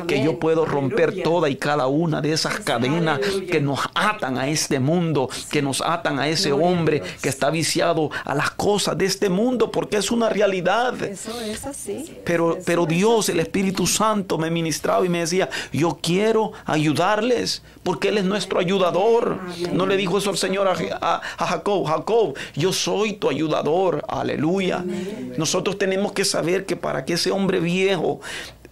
que yo puedo romper Aleluya. Toda y cada una de esas cadenas Aleluya. que nos atan a este mundo, que nos atan a ese hombre que está viciado a las cosas de este mundo, porque es una realidad. Eso es así. Pero, pero Dios, el Espíritu Santo, me ministraba y me decía, yo quiero ayudarles, porque Él es nuestro ayudador. No le dijo eso al Señor a, a- a Jacob, Jacob, yo soy tu ayudador, aleluya. Nosotros tenemos que saber que para que ese hombre viejo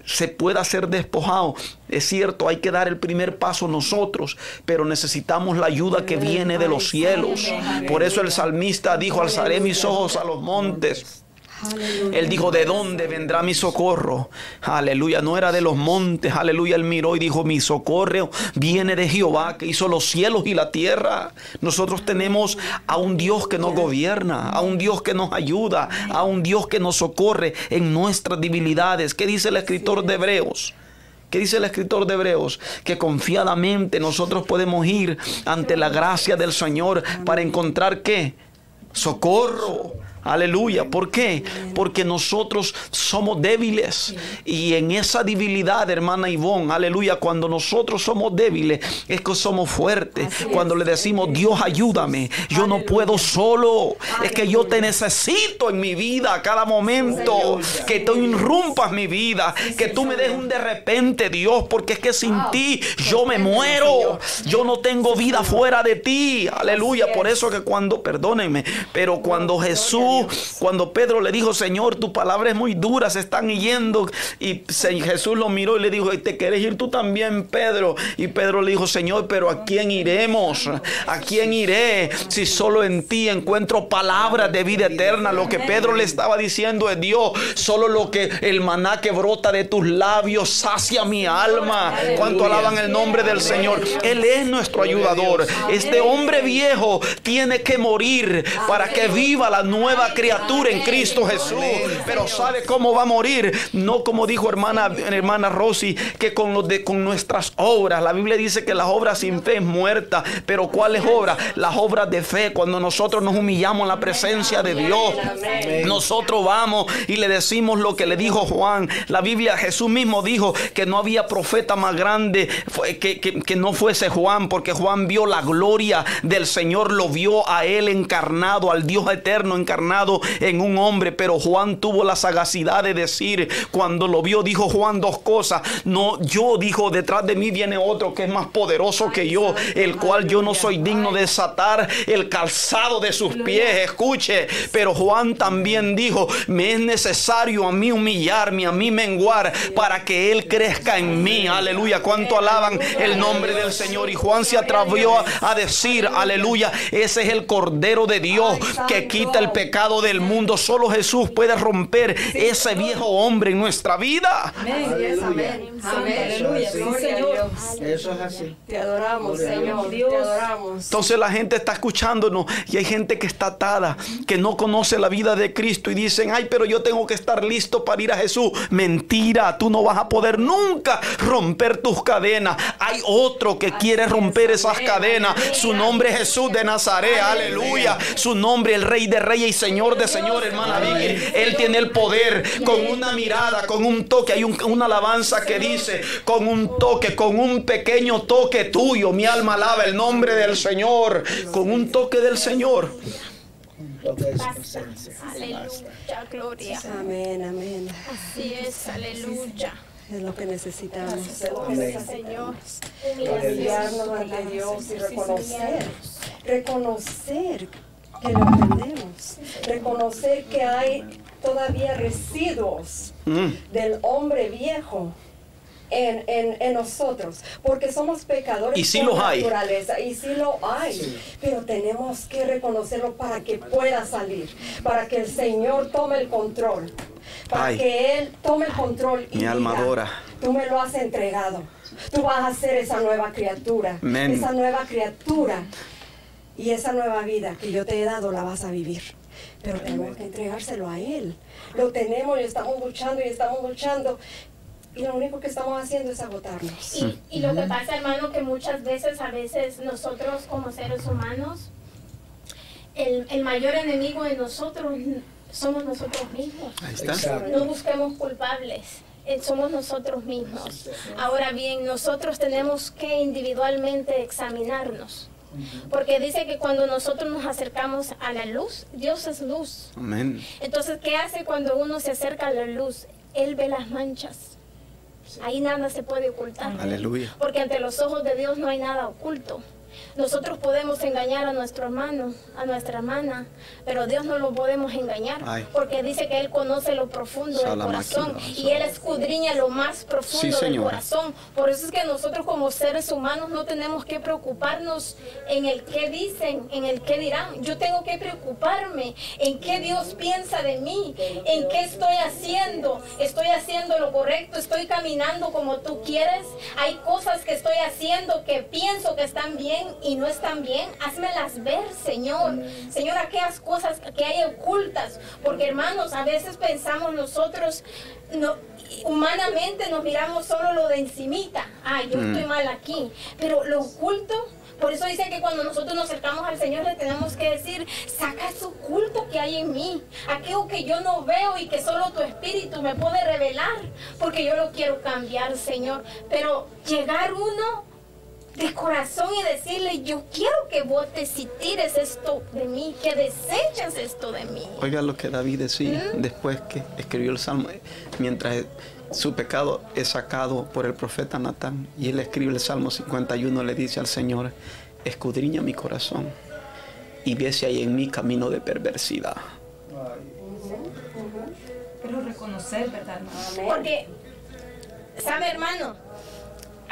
se pueda ser despojado, es cierto, hay que dar el primer paso nosotros, pero necesitamos la ayuda que viene de los cielos. Por eso el salmista dijo, alzaré mis ojos a los montes. Aleluya. Él dijo, ¿de dónde vendrá mi socorro? Aleluya, no era de los montes, aleluya. Él miró y dijo, mi socorro viene de Jehová que hizo los cielos y la tierra. Nosotros tenemos a un Dios que nos gobierna, a un Dios que nos ayuda, a un Dios que nos socorre en nuestras debilidades. ¿Qué dice el escritor de Hebreos? ¿Qué dice el escritor de Hebreos? Que confiadamente nosotros podemos ir ante la gracia del Señor para encontrar qué? Socorro. Aleluya. ¿Por qué? Porque nosotros somos débiles. Y en esa debilidad, hermana Ivonne, aleluya, cuando nosotros somos débiles, es que somos fuertes. Cuando le decimos, Dios ayúdame, yo no puedo solo. Es que yo te necesito en mi vida a cada momento. Que tú irrumpas mi vida. Que tú me des un de repente, Dios, porque es que sin ti yo me muero. Yo no tengo vida fuera de ti. Aleluya. Por eso que cuando, perdónenme, pero cuando Jesús, cuando Pedro le dijo, Señor, tu palabra es muy dura, se están yendo. Y Jesús lo miró y le dijo, ¿y te quieres ir tú también, Pedro? Y Pedro le dijo, Señor, pero ¿a quién iremos? ¿A quién iré? Si solo en ti encuentro palabras de vida eterna. Lo que Pedro le estaba diciendo es Dios, solo lo que el maná que brota de tus labios sacia mi alma. ¿Cuánto alaban el nombre del Señor? Él es nuestro ayudador. Este hombre viejo tiene que morir para que viva la nueva criatura en Cristo Jesús. Pero ¿sabe cómo va a morir? No como dijo hermana, hermana Rosy, que con, los de, con nuestras obras. La Biblia dice que las obras sin fe es muerta. Pero ¿cuáles obras? Las obras de fe. Cuando nosotros nos humillamos en la presencia de Dios. Nosotros vamos y le decimos lo que le dijo Juan. La Biblia, Jesús mismo dijo que no había profeta más grande que, que- que no fuese Juan, porque Juan vio la gloria del Señor, lo vio a él encarnado, al Dios eterno encarnado en un hombre. Pero Juan tuvo la sagacidad de decir, cuando lo vio, dijo Juan dos cosas. No, yo dijo, detrás de mí viene otro que es más poderoso que yo, el cual yo no soy digno de desatar el calzado de sus pies. Escuche, pero Juan también dijo, me es necesario a mí humillarme, a mí menguar, para que Él crezca en mí. Aleluya, cuánto alaban el nombre del Señor. Y Juan se atrevió a, a decir, aleluya, ese es el Cordero de Dios que quita el pecado pecado del mundo. Solo Jesús puede romper ese viejo hombre en nuestra vida. Amén. Amén. Aleluya. Sí, Gloria a Señor. Dios. Eso es así. Te adoramos, Señor. Dios. Te adoramos. Entonces la gente está escuchándonos y hay gente que está atada, que no conoce la vida de Cristo y dicen, ay, pero yo tengo que estar listo para ir a Jesús. Mentira, tú no vas a poder nunca romper tus cadenas. Hay otro que quiere romper esas cadenas. Su nombre es Jesús de Nazaret, aleluya. Su nombre el Rey de Reyes y Señor de Señor, hermana Vicky. Él tiene el poder con una mirada, con un toque. Hay un- una alabanza que dice, con un toque, con un pequeño toque tuyo, mi alma alaba el nombre del Señor. Con un toque del Señor. Basta. Aleluya, gloria. Amén, amén. Así es, aleluya. Es lo que necesitamos. Necesitamos. Señor. Humillarnos ante Dios y reconocer. Reconocer que lo entendemos. Reconocer que hay todavía residuos Mm. del hombre viejo. En, en- en nosotros, porque somos pecadores Y sí por los hay. naturaleza, y sí lo hay, pero tenemos que reconocerlo para que pueda salir, para que el Señor tome el control, para Ay. que Él tome el control y Mi alma diga, adora. Tú me lo has entregado. Tú vas a ser esa nueva criatura. Esa nueva criatura. Y esa nueva vida que yo te he dado la vas a vivir. Pero tenemos que entregárselo a Él. Lo tenemos y estamos luchando y estamos luchando. Y lo único que estamos haciendo es agotarnos. Y, y lo que pasa, hermano, que muchas veces, a veces nosotros como seres humanos, el, el mayor enemigo de nosotros somos nosotros mismos. Ahí está. No busquemos culpables. eh, Somos nosotros mismos. Ahora bien, nosotros tenemos que individualmente examinarnos. Porque dice que cuando nosotros nos acercamos a la luz, Dios es luz. Amén. Entonces, ¿qué hace cuando uno se acerca a la luz? Él ve las manchas. Ahí nada se puede ocultar. Aleluya. Porque ante los ojos de Dios no hay nada oculto. Nosotros podemos engañar a nuestro hermano, a nuestra hermana, pero Dios no lo podemos engañar, Ay. porque dice que Él conoce lo profundo del corazón y Él escudriña lo más profundo Sí, del corazón. Por eso es que nosotros como seres humanos no tenemos que preocuparnos en el qué dicen, en el qué dirán. Yo tengo que preocuparme en qué Dios piensa de mí, en qué estoy haciendo. Estoy haciendo lo correcto, estoy caminando como tú quieres. Hay cosas que estoy haciendo que pienso que están bien y no están bien. Házmelas ver, Señor. Señor, aquellas cosas que hay ocultas. Porque hermanos, a veces pensamos nosotros, no, humanamente nos miramos solo lo de encimita. Ay, yo estoy mal aquí. Pero lo oculto, por eso dice que cuando nosotros nos acercamos al Señor le tenemos que decir, saca eso oculto que hay en mí, aquello que yo no veo y que solo tu espíritu me puede revelar, porque yo lo quiero cambiar, Señor. Pero llegar uno de corazón y decirle, yo quiero que votes y tires esto de mí, que deseches esto de mí. Oiga lo que David decía después que escribió el salmo, mientras su pecado es sacado por el profeta Natán y él escribe el salmo 51, le dice al Señor, escudriña mi corazón y ve si hay en mí camino de perversidad. Pero reconocer, ¿verdad? Porque, ¿sabe hermano?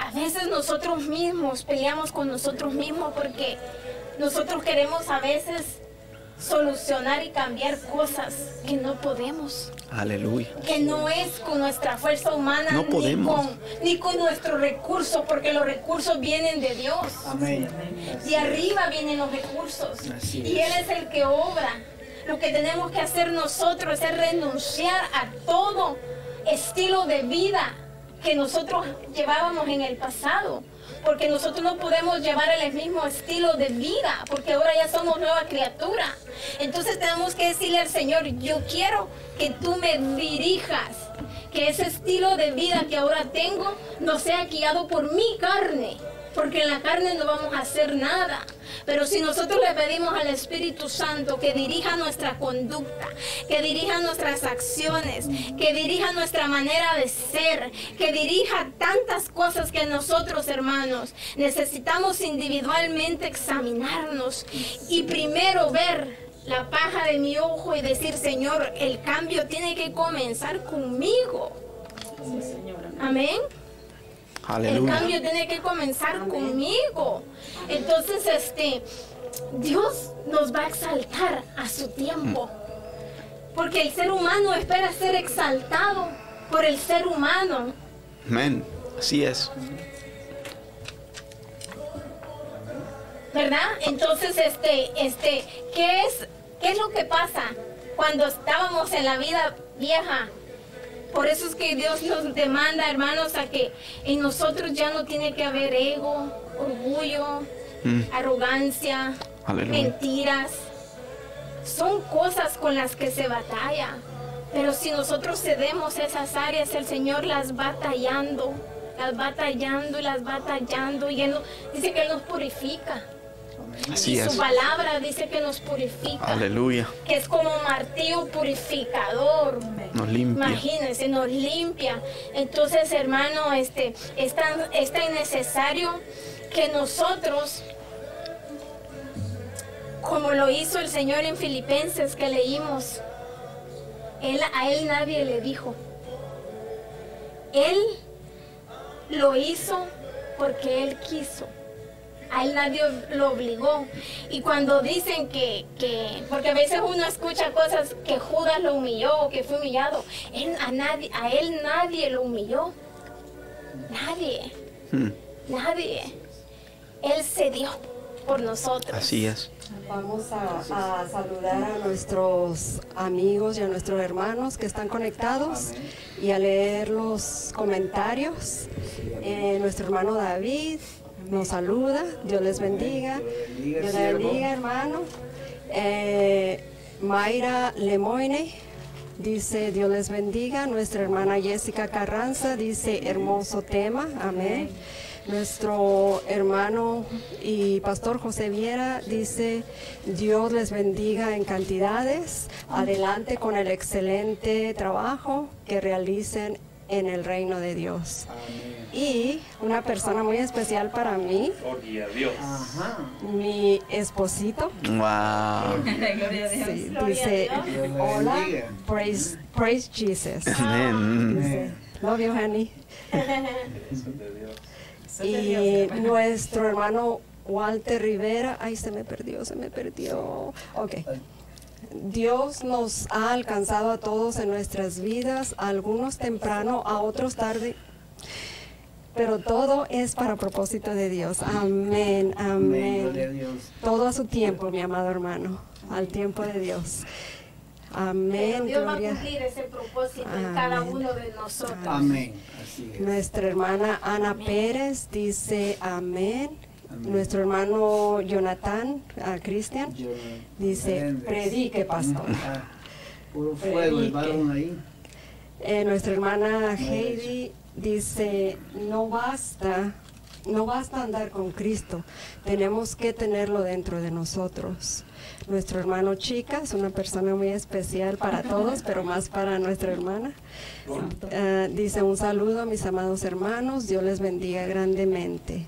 A veces nosotros mismos peleamos con nosotros mismos porque nosotros queremos a veces solucionar y cambiar cosas que no podemos, Aleluya. que no es con nuestra fuerza humana No podemos. Ni, con, ni con nuestro recurso, porque los recursos vienen de Dios. Amén. De arriba vienen los recursos. Así Y Él es el que obra. Lo que tenemos que hacer nosotros es renunciar a todo estilo de vida que nosotros llevábamos en el pasado. Porque nosotros no podemos llevar el mismo estilo de vida, porque ahora ya somos nueva criatura. Entonces tenemos que decirle al Señor, yo quiero que tú me dirijas, que ese estilo de vida que ahora tengo no sea guiado por mi carne, porque en la carne no vamos a hacer nada. Pero si nosotros le pedimos al Espíritu Santo que dirija nuestra conducta, que dirija nuestras acciones, que dirija nuestra manera de ser, que dirija tantas cosas que nosotros, hermanos, necesitamos individualmente examinarnos y primero ver la paja de mi ojo y decir, Señor, el cambio tiene que comenzar conmigo. Amén. El Aleluya. cambio tiene que comenzar conmigo. Entonces, este, Dios nos va a exaltar a su tiempo. Porque el ser humano espera ser exaltado por el ser humano. Amén. Así es. ¿Verdad? Entonces, este, este, ¿qué es, qué es lo que pasa cuando estábamos en la vida vieja? Por eso es que Dios nos demanda, hermanos, a que en nosotros ya no tiene que haber ego, orgullo, Mm. arrogancia, Aleluya. mentiras. Son cosas con las que se batalla. Pero si nosotros cedemos esas áreas, el Señor las va tallando, las va tallando y las va tallando. Y Él no- dice que Él nos purifica. Así y es. su palabra dice que nos purifica. Aleluya. Que es como un martillo purificador. Nos limpia. Imagínense, nos limpia. Entonces, hermano, este, es tan, es tan necesario que nosotros, como lo hizo el Señor en Filipenses que leímos, él, a él nadie le dijo. Él lo hizo porque él quiso. A él nadie lo obligó. Y cuando dicen que, que- porque a veces uno escucha cosas que Judas lo humilló o que fue humillado, él- a, nadie, a él nadie lo humilló. Nadie, Mm. nadie. Él se dio por nosotros. Así es. Vamos a, a saludar a nuestros amigos y a nuestros hermanos que están conectados y a leer los comentarios. Eh, nuestro hermano David nos saluda, Dios les bendiga. Dios les bendiga, hermano. Eh, Mayra Lemoine dice, Dios les bendiga. Nuestra hermana Jessica Carranza dice, hermoso tema, amén. Nuestro hermano y pastor José Viera dice, Dios les bendiga en cantidades, adelante con el excelente trabajo que realicen en el reino de Dios. Y una persona muy especial para mí, Gloria a Dios. Ajá. mi esposito, Wow. sí, Gloria a dice, Dios. Dios le hola, praise, praise Jesus. Amén. Dice, Love you, honey. Eso de Dios. Y nuestro hermano Walter Rivera, ay, se me perdió, se me perdió. Ok. Dios nos ha alcanzado a todos en nuestras vidas, a algunos temprano, a otros tarde, pero todo es para propósito de Dios. Amén, Amén. Todo a su tiempo, mi amado hermano, al tiempo de Dios. Amén, Pero Dios va a cumplir ese propósito en cada uno de nosotros. Amén. Así es. Nuestra hermana Ana Pérez dice amén. Amén. Nuestro hermano Jonathan ah, Cristian dice predique pastor. Ah, Puro fuego el Predique. varón ahí. Eh, nuestra hermana Heidi dice no basta, no basta andar con Cristo, tenemos que tenerlo dentro de nosotros. Nuestro hermano Chica es una persona muy especial para todos, pero más para nuestra hermana. Ah, dice un saludo a mis amados hermanos, Dios les bendiga grandemente.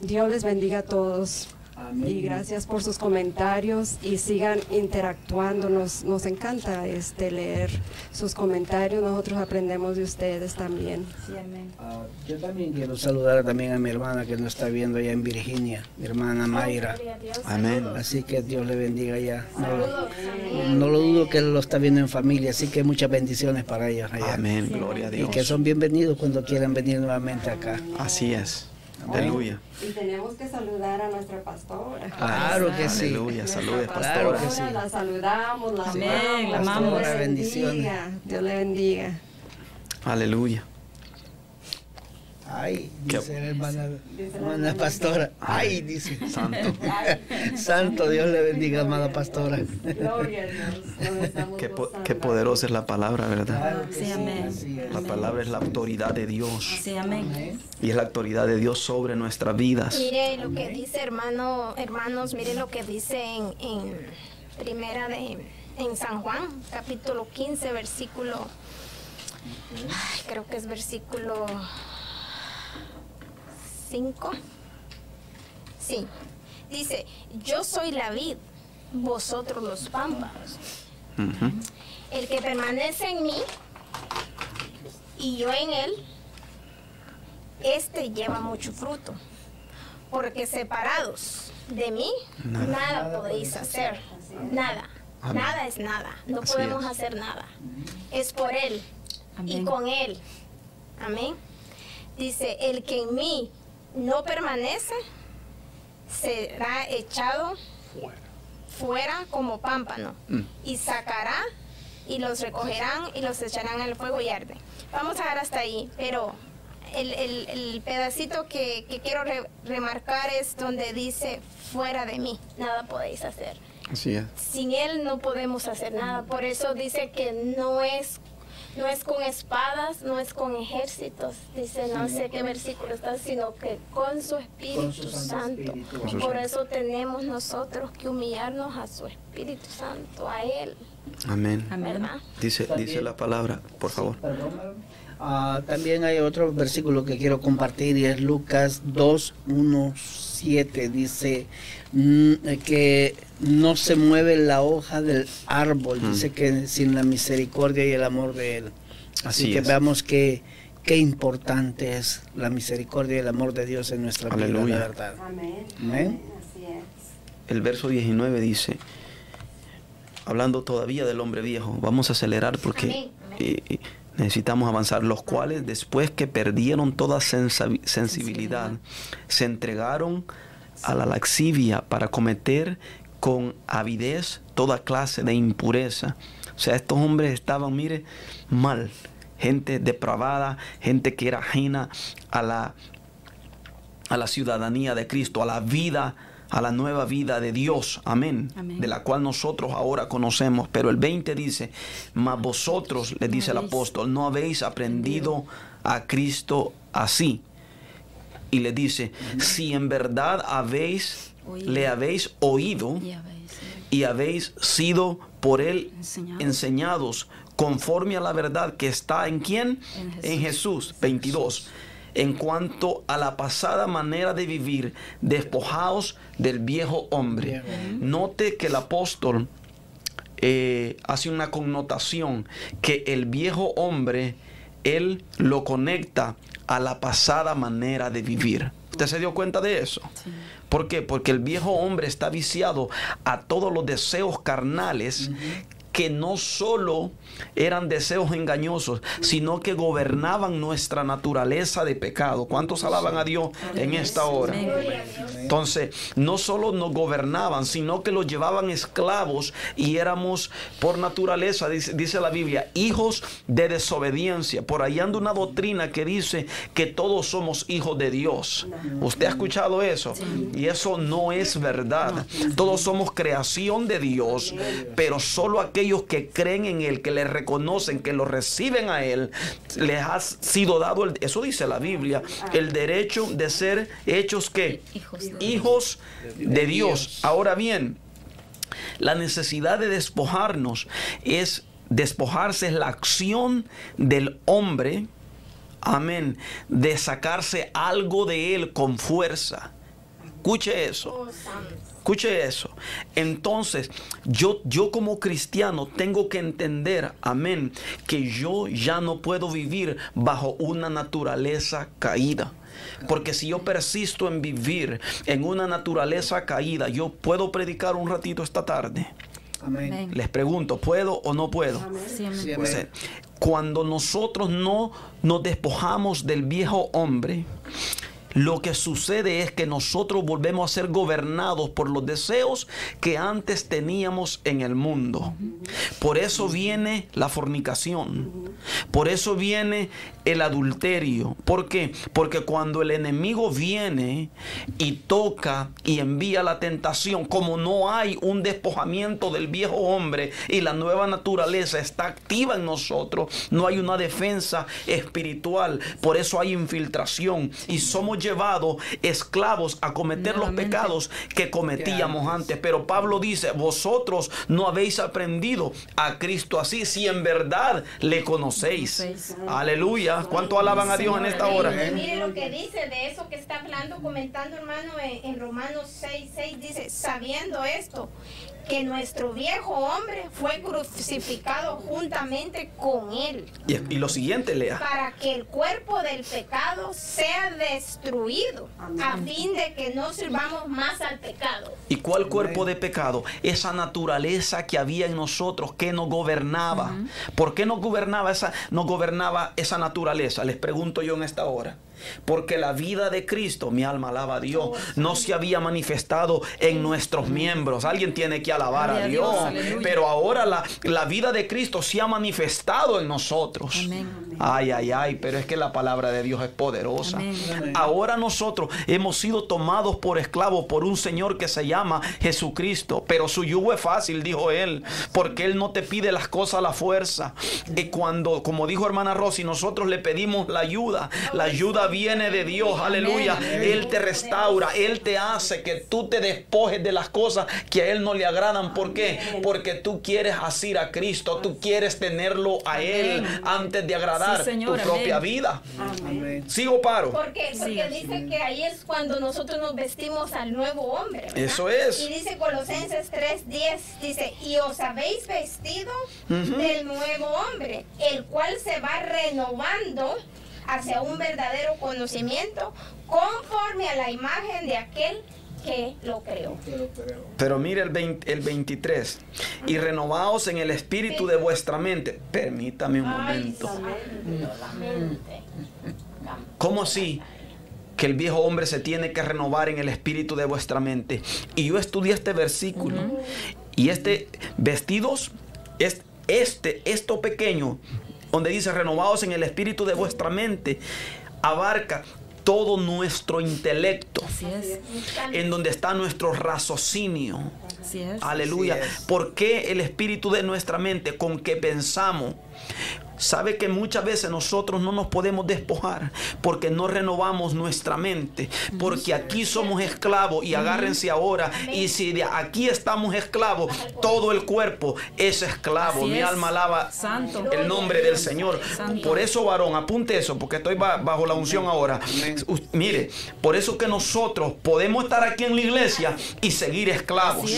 Dios les bendiga a todos. Amén. Y gracias por sus comentarios y sigan interactuando. Nos, nos encanta este leer sus comentarios. Nosotros aprendemos de ustedes también. Sí, amén. Ah, yo también quiero saludar también a mi hermana que nos está viendo allá en Virginia, mi hermana Mayra. Dios. Amén. Así que Dios le bendiga allá. No, lo- también. no lo dudo que él lo está viendo en familia, así que muchas bendiciones para ellos allá. Amén. Gloria a Y que Dios. son bienvenidos cuando quieran venir nuevamente acá. Así es. Aleluya. Y tenemos que saludar a nuestra pastora. Claro que sí. Aleluya. Claro pastora. que sí. La saludamos, la Amén, amamos. la Dios amamos. le Bendiciones. bendiga. Dios le bendiga. Aleluya. Ay, dice la hermana, hermana hermana. pastora. Ay, dice. Santo. Santo Dios le bendiga, amada pastora. Gloria a Dios. Qué, po- qué poderosa es la palabra, ¿verdad? Sí, sí, amén. La palabra es la autoridad de Dios. Sí, amén. Y es la autoridad de Dios sobre nuestras vidas. Mire lo que dice hermano, hermanos, mire lo que dice en, en primera de en San Juan, capítulo 15, versículo ay, creo que es versículo 5. Sí. Dice, "Yo soy la vid, vosotros los pámpanos. El que permanece en mí y yo en él, este lleva mucho fruto. Porque separados de mí, Nada. nada, podéis hacer. Nada. Amén. Nada es nada. No Así podemos es. hacer nada. Es por Él y con Él. Amén. Dice, el que en mí no permanece será echado fuera como pámpano Mm. y sacará y los recogerán y los echarán al fuego y arde. Vamos a ver hasta ahí, pero el, el- el pedacito que, que quiero re- remarcar es donde dice, fuera de mí, nada podéis hacer. Así es. Sin Él no podemos hacer nada, por eso dice que no es... No es con espadas, no es con ejércitos, dice, no sé qué versículo está, sino que con su Espíritu Con su Santo Santo. Espíritu. Con su Por eso tenemos nosotros que humillarnos a su Espíritu Santo, a Él, Amén. Dice, También- dice la palabra, por favor. Ah, también hay otro versículo que quiero compartir y es Lucas 2, 1, 7. Dice mm, que no se mueve la hoja del árbol. Mm. Dice que sin la misericordia y el amor de Él. Así, Así que es. veamos que qué importante es la misericordia y el amor de Dios en nuestra vida, Aleluya. la verdad. Amén. Amén. Así es. El verso 19 dice, hablando todavía del hombre viejo, vamos a acelerar porque Amén, amén. eh, eh, necesitamos avanzar, los cuales después que perdieron toda sensibilidad, se entregaron a la laxivia para cometer con avidez toda clase de impureza. O sea, estos hombres estaban, mire, mal, gente depravada, gente que era ajena a la a la ciudadanía de Cristo, a la vida, a la nueva vida de Dios, amén, Amén. de la cual nosotros ahora conocemos. Pero el 20 dice, mas vosotros, le No dice el apóstol, no habéis aprendido a Cristo así. Y le dice, si en verdad habéis, Oído. le habéis oído Y habéis, y habéis sido por él Enseñados. enseñados conforme a la verdad que está en quién? En Jesús. En Jesús. 22. En cuanto a la pasada manera de vivir, despojaos del viejo hombre. Note que el apóstol eh, hace una connotación que el viejo hombre, él lo conecta a la pasada manera de vivir. ¿Usted se dio cuenta de eso? Sí. ¿Por qué? Porque el viejo hombre está viciado a todos los deseos carnales que no solo eran deseos engañosos, sino que gobernaban nuestra naturaleza de pecado. ¿Cuántos alaban a Dios en esta hora? Entonces, no solo nos gobernaban, sino que los llevaban esclavos y éramos por naturaleza, dice, dice la Biblia, hijos de desobediencia. Por ahí anda una doctrina que dice que todos somos hijos de Dios. ¿Usted ha escuchado eso? Y eso no es verdad. Todos somos creación de Dios, pero solo aquellos que creen en Él, que le reconocen, que lo reciben a Él, les ha sido dado, el, eso dice la Biblia, el derecho de ser hechos que Hijos de hijos de Dios. Ahora bien, la necesidad de despojarnos es despojarse es la acción del hombre, amén, de sacarse algo de él con fuerza. Escuche eso. Escuche eso. Entonces, yo, yo como cristiano tengo que entender, amén, que yo ya no puedo vivir bajo una naturaleza caída. Porque si yo persisto en vivir en una naturaleza caída, yo puedo predicar un ratito esta tarde. Amén. Les pregunto, ¿puedo o no puedo? Sí, amén. Sí, Pues, amén. cuando nosotros no nos despojamos del viejo hombre, lo que sucede es que nosotros volvemos a ser gobernados por los deseos que antes teníamos en el mundo. Por eso viene la fornicación. Por eso viene el adulterio. ¿Por qué? Porque cuando el enemigo viene y toca y envía la tentación, como no hay un despojamiento del viejo hombre y la nueva naturaleza está activa en nosotros, no hay una defensa espiritual. Por eso hay infiltración y somos llevados esclavos a cometer los pecados que cometíamos antes. Pero Pablo dice, vosotros no habéis aprendido a Cristo así, si en verdad le conocéis. Conocéis. Aleluya. ¿Cuánto alaban a Dios en esta hora? Mire lo que dice de eso que está hablando, comentando hermano en, en Romanos 6, 6, dice, sabiendo esto, que nuestro viejo hombre fue crucificado juntamente con él, Y, y lo siguiente, lea. para que el cuerpo del pecado sea destruido a fin de que no sirvamos más al pecado. ¿Y cuál cuerpo de pecado? Esa naturaleza que había en nosotros que nos gobernaba. ¿Por qué nos gobernaba esa, nos gobernaba esa naturaleza? Les pregunto yo en esta hora. Porque la vida de Cristo, mi alma alaba a Dios, no se había manifestado en nuestros miembros. Alguien tiene que alabar a Dios. Pero ahora la, la vida de Cristo se ha manifestado en nosotros. Amén. Ay, ay, ay, pero es que la palabra de Dios es poderosa. Amén. Ahora nosotros hemos sido tomados por esclavos por un Señor que se llama Jesucristo, pero su yugo es fácil, dijo él, porque él no te pide las cosas a la fuerza. Y cuando, como dijo hermana Rosy, nosotros le pedimos la ayuda, la ayuda viene de Dios, aleluya. Él te restaura, él te hace que tú te despojes de las cosas que a él no le agradan. ¿Por qué? Porque tú quieres asir a Cristo, tú quieres tenerlo a él antes de agradar Sí, Señor, tu propia vida. Amén. ¿Sigo paro? Porque, porque dice que ahí es cuando nosotros nos vestimos al nuevo hombre. ¿verdad? Eso es. Y dice Colosenses 3:10, dice, y os habéis vestido del nuevo hombre, el cual se va renovando hacia un verdadero conocimiento conforme a la imagen de aquel que lo creó. Pero mire el, 20 el 23. Y renovaos en el espíritu de vuestra mente. Permítame un momento. La mente. ¿Cómo así? Que el viejo hombre se tiene que renovar en el espíritu de vuestra mente. Y yo estudié este versículo. Y este, vestidos, es, este, esto pequeño, donde dice renovados en el espíritu de vuestra mente, abarca todo nuestro intelecto. Así es. En donde está nuestro raciocinio. Así es. Aleluya. Así es. ¿Por qué el espíritu de nuestra mente con que pensamos? Sabe que muchas veces nosotros no nos podemos despojar porque no renovamos nuestra mente. Porque aquí somos esclavos y agárrense ahora. Y si de aquí estamos esclavos, todo el cuerpo es esclavo. Mi alma alaba Santo. el nombre del Señor. Por eso, varón, apunte eso porque estoy ba- bajo la unción ahora. Mire, por eso que nosotros podemos estar aquí en la iglesia y seguir esclavos.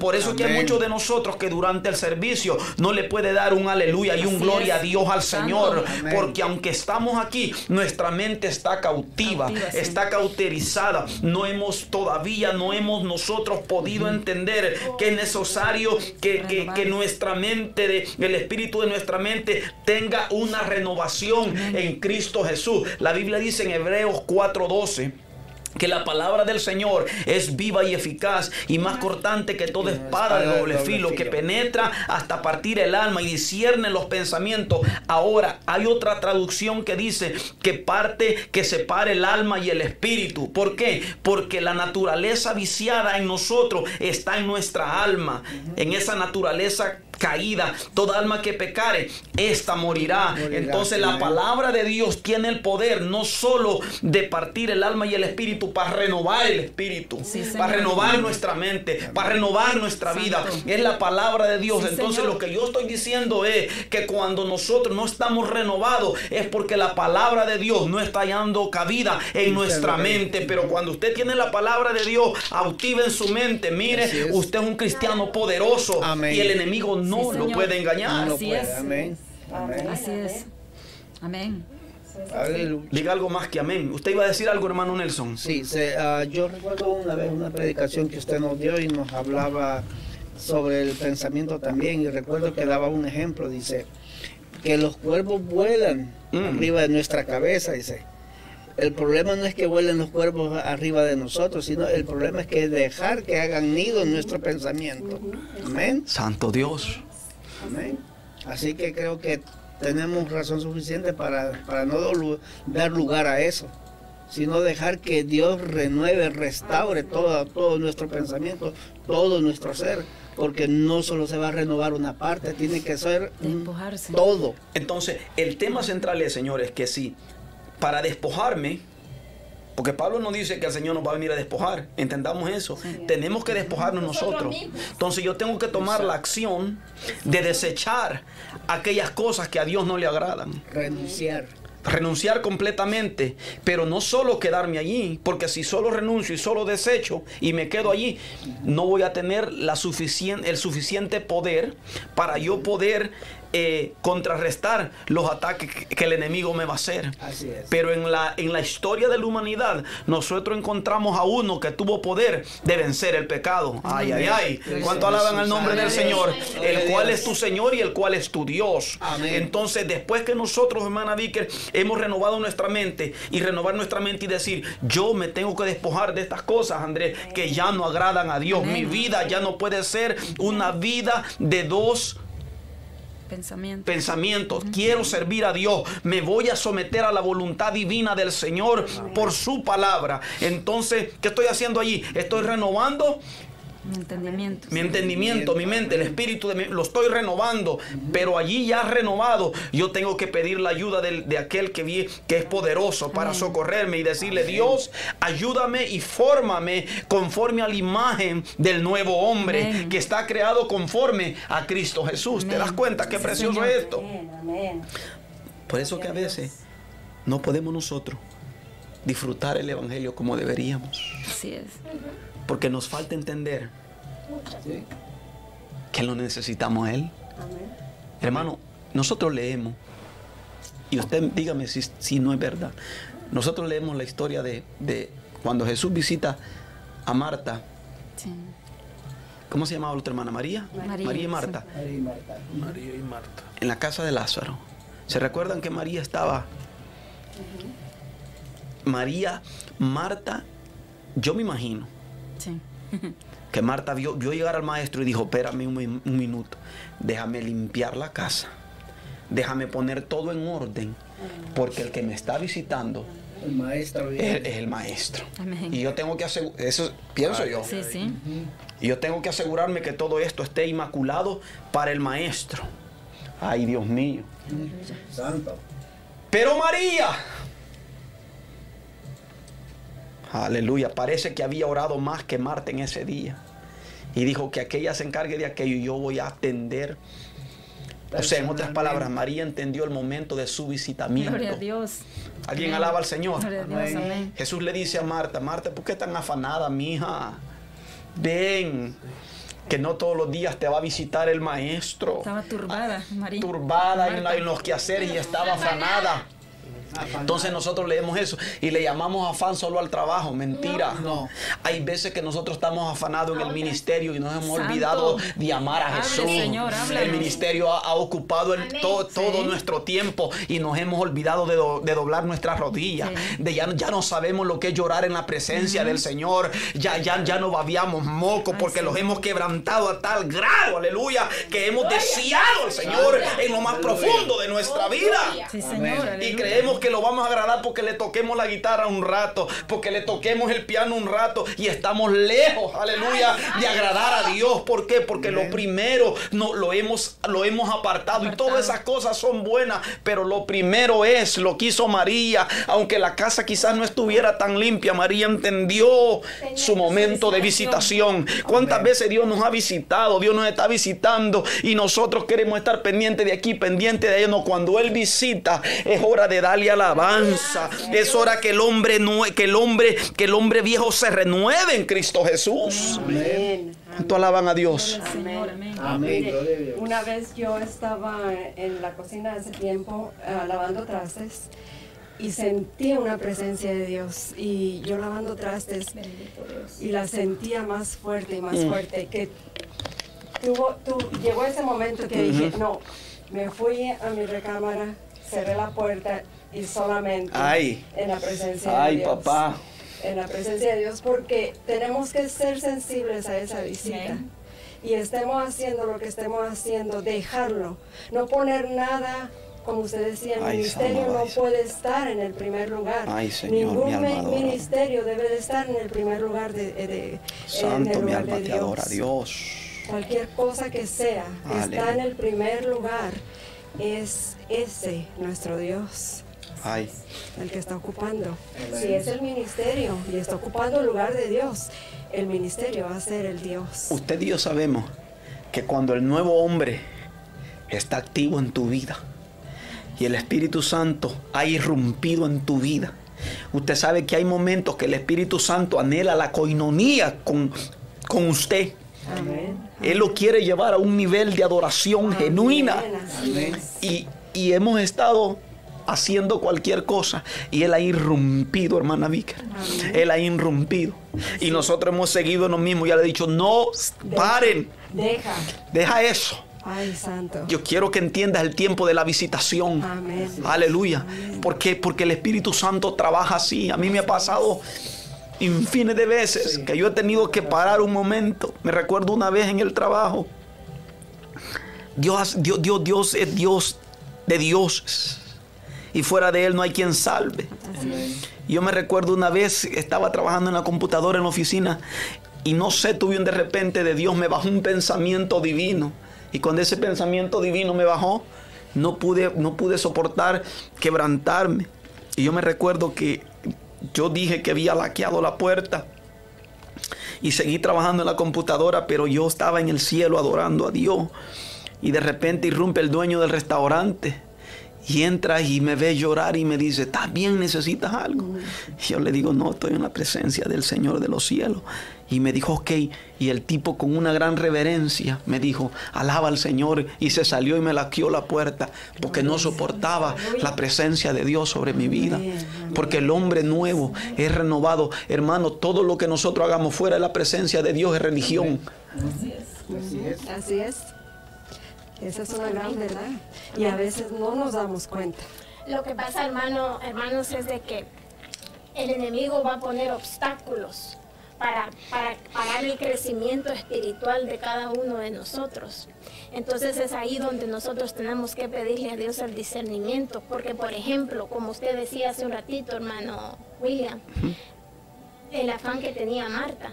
Por eso que hay muchos de nosotros que durante el servicio no le puede dar un aleluya y un gloria a Dios al. Señor. Porque aunque estamos aquí, nuestra mente está cautiva, está cauterizada. No hemos todavía, no hemos nosotros podido entender que es necesario que, que- nuestra mente, de- el espíritu de nuestra mente tenga una renovación en Cristo Jesús. La Biblia dice en Hebreos 4:12 que la palabra del Señor es viva y eficaz y más cortante que toda espada de doble filo que penetra hasta partir el alma y discierne los pensamientos. Ahora hay otra traducción que dice que parte, que separe el alma y el espíritu. ¿Por qué? Porque la naturaleza viciada en nosotros está en nuestra alma, en esa naturaleza caída, toda alma que pecare, esta morirá. Morirá, Entonces la palabra de Dios tiene el poder no solo de partir el alma y el espíritu para renovar el espíritu, Sí, para renovar nuestra mente, para renovar nuestra vida. Es la palabra de Dios. Sí, Entonces Señor. lo que yo estoy diciendo es que cuando nosotros no estamos renovados es porque la palabra de Dios no está hallando cabida en nuestra mente. Pero cuando usted tiene la palabra de Dios activa en su mente, mire, es. usted es un cristiano poderoso Amén. y el enemigo no Sí, lo puede engañar. No Así puede. es. Amén. Amén. Así es. Amén. Diga algo más que amén. Usted iba a decir algo, hermano Nelson. Sí, se, ah, yo recuerdo una vez una predicación que usted nos dio y nos hablaba sobre el pensamiento también y recuerdo que daba un ejemplo, dice, que los cuervos vuelan Mm. arriba de nuestra cabeza, dice. El problema no es que vuelen los cuervos arriba de nosotros, sino el problema es que dejar que hagan nido en nuestro pensamiento. Amén. Santo Dios. Amén. Así que creo que tenemos razón suficiente para, para no dar lugar a eso, sino dejar que Dios renueve, restaure todo, todo nuestro pensamiento, todo nuestro ser, porque no solo se va a renovar una parte, tiene que ser Despojarse. todo. Entonces, el tema central es, señores, que sí, para despojarme, porque Pablo no dice que el Señor nos va a venir a despojar, entendamos eso, tenemos que despojarnos Nosotros. Entonces yo tengo que tomar la acción de desechar aquellas cosas que a Dios no le agradan. Renunciar. renunciar completamente, pero no solo quedarme allí, porque si solo renuncio y solo desecho y me quedo allí, no voy a tener la suficien- el suficiente poder para yo poder eh, contrarrestar los ataques que- el enemigo me va a hacer. Así es. Pero en la, en la historia de la humanidad, nosotros encontramos a uno que tuvo poder de vencer el pecado. Ay, ay, ay. ¿Cuánto alaban al nombre del Señor? El cual es tu Señor y el cual es tu Dios. Amén. Entonces, después que nosotros, hermana Vicker, hemos renovado nuestra mente y renovar nuestra mente y decir, yo me tengo que despojar de estas cosas, Andrés, que ya no agradan a Dios. Mi vida ya no puede ser una vida de dos Pensamiento. pensamientos. Quiero servir a Dios. Me voy a someter a la voluntad divina del Señor por su palabra. Entonces, ¿qué estoy haciendo allí? Estoy renovando Mi entendimiento. mi entendimiento, mi mente, el espíritu de mi- lo estoy renovando, pero allí ya renovado, yo tengo que pedir la ayuda del- de aquel que, vi- que es poderoso para Amén. socorrerme y decirle, Dios, ayúdame y fórmame conforme a la imagen del nuevo hombre Amén. que está creado conforme a Cristo Jesús. ¿Te das cuenta qué Sí, precioso es esto? Por eso que a veces no podemos nosotros disfrutar el Evangelio como deberíamos, Así es. Porque nos falta entender que lo necesitamos a Él. Amén. Hermano, nosotros leemos, y usted dígame si, si no es verdad, nosotros leemos la historia de, de cuando Jesús visita a Marta, Sí. ¿cómo se llamaba la otra hermana? María. María, y Marta. María y Marta. en la casa de Lázaro. ¿Se recuerdan que María estaba? María, Marta, yo me imagino. Que Marta vio, vio llegar al maestro y dijo, espérame un, un minuto, déjame limpiar la casa, déjame poner todo en orden, porque el que me está visitando El maestro es, el maestro. Amén. Y yo tengo que asegurar, eso pienso yo, Sí, sí. y yo tengo que asegurarme que todo esto esté inmaculado para el maestro. Ay, Dios mío. Santo. Pero María, aleluya, parece que había orado más que Marta en ese día. Y dijo que aquella se encargue de aquello y yo voy a atender. O sea, en otras palabras, María entendió el momento de su visitamiento. Gloria a Dios. ¿Alguien Amén. alaba al Señor? Gloria a Dios. Amén. Amén. Jesús le dice a Marta, Marta, ¿por qué tan afanada, mija? Ven, que no todos los días te va a visitar el maestro. Estaba turbada, María. Turbada en, la- en los quehaceres y estaba afanada. Entonces nosotros leemos eso y le llamamos afán solo al trabajo. Mentira. No. Hay veces que nosotros estamos afanados en el ministerio y nos hemos Santo. olvidado de amar a Hable, Jesús. Señor, el ministerio ha, ha ocupado el- Amén. to- todo Sí. nuestro tiempo y nos hemos olvidado de, do- de doblar nuestras rodillas. Sí. De ya, ya no sabemos lo que es llorar en la presencia del Señor. Ya, ya, ya no babiamos moco Ay, porque sí. los hemos quebrantado a tal grado, aleluya, que hemos deseado al Señor en lo más profundo de nuestra vida. Sí, Amén. Señor. Y creemos que lo vamos a agradar porque le toquemos la guitarra un rato, porque le toquemos el piano un rato y estamos lejos, aleluya, de agradar a Dios. ¿Por qué? Porque lo primero no, lo, hemos, lo hemos apartado, y todas esas cosas son buenas, pero lo primero es lo que hizo María, aunque la casa quizás no estuviera tan limpia, María entendió su momento de visitación. ¿Cuántas veces Dios nos ha visitado? Dios nos está visitando y nosotros queremos estar pendientes de aquí, pendientes de allá. No, cuando Él visita es hora de darle alabanza. Es hora que el hombre que el hombre que el hombre viejo se renueve en Cristo Jesús. Amén. ¿Cuánto alaban a Dios? Amén. Amén. Mire, una vez yo estaba en la cocina hace tiempo ah, lavando trastes y sentí una presencia de Dios y yo lavando trastes y la sentía más fuerte y más Mm. fuerte que tuvo, tu- llegó ese momento que dije no me fui a mi recámara cerré la puerta y solamente Ay. en la presencia de Ay, Dios papá. en la presencia de Dios porque tenemos que ser sensibles a esa visita. Y estemos haciendo lo que estemos haciendo, dejarlo. No poner nada, como usted decía, el Ay, ministerio no ay, puede estar en el primer lugar. Ay, Señor, Ningún mi ministerio debe de estar en el primer lugar de, de- de- en Santo, el mi lugar alma de te Dios. adora, Dios. Cualquier cosa que sea, está en el primer lugar, es ese nuestro Dios Ay, el que está ocupando. Si es el ministerio y está ocupando el lugar de Dios, el ministerio va a ser el Dios. usted y yo sabemos que cuando el nuevo hombre está activo en tu vida y el Espíritu Santo ha irrumpido en tu vida, usted sabe que hay momentos que el Espíritu Santo anhela la coinonía con, con usted. Amén. Él lo quiere llevar a un nivel de adoración genuina. Amén. Y, y hemos estado haciendo cualquier cosa y Él ha irrumpido, hermana Vícar. Él ha irrumpido. Y nosotros hemos seguido en lo mismo. Ya le he dicho, no, paren, Deja. deja eso. Ay, santo. Yo quiero que entiendas el tiempo de la visitación. Amén. Aleluya. ¿Por qué? Porque el Espíritu Santo trabaja así. A mí me ha pasado infines de veces que yo he tenido que parar un momento. Me recuerdo una vez en el trabajo. Dios, Dios, Dios, Dios es Dios de dioses. Y fuera de Él no hay quien salve. Yo me recuerdo una vez, estaba trabajando en la computadora en la oficina y no sé, tuve un de repente de Dios, me bajó un pensamiento divino. Y cuando ese pensamiento divino me bajó, no pude, no pude soportar quebrantarme. Y yo me recuerdo que yo dije que había laqueado la puerta y seguí trabajando en la computadora, pero yo estaba en el cielo adorando a Dios. Y de repente irrumpe el dueño del restaurante y entra y me ve llorar y me dice, ¿estás bien? ¿Necesitas algo? Y yo le digo, no, estoy en la presencia del Señor de los cielos. Y me dijo, ok. Y el tipo con una gran reverencia me dijo, alaba al Señor. Y se salió y me laqueó la puerta porque no soportaba la presencia de Dios sobre mi vida. Porque el hombre nuevo es renovado. Hermano, todo lo que nosotros hagamos fuera de la presencia de Dios es religión. Así es. Esa es una gran verdad. Y a veces no nos damos cuenta. Lo que pasa, hermano, hermanos, es de que el enemigo va a poner obstáculos para, para parar el crecimiento espiritual de cada uno de nosotros. Entonces es ahí donde nosotros tenemos que pedirle a Dios el discernimiento, porque por ejemplo, como usted decía hace un ratito, hermano William, el afán que tenía Marta.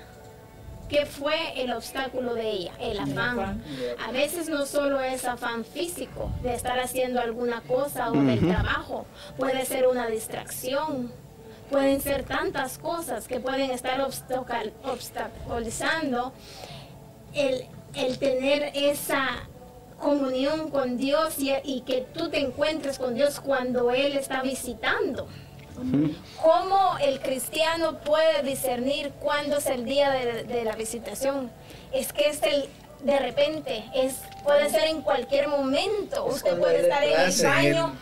¿Qué fue el obstáculo de ella? El afán. A veces no solo es afán físico de estar haciendo alguna cosa o del trabajo, puede ser una distracción, pueden ser tantas cosas que pueden estar obstaculizando el, el tener esa comunión con Dios y, y que tú te encuentres con Dios cuando Él está visitando. ¿Cómo el cristiano puede discernir cuándo es el día de, de la visitación? Es que es el de repente, es puede ser en cualquier momento. Es Usted puede estar en el baño,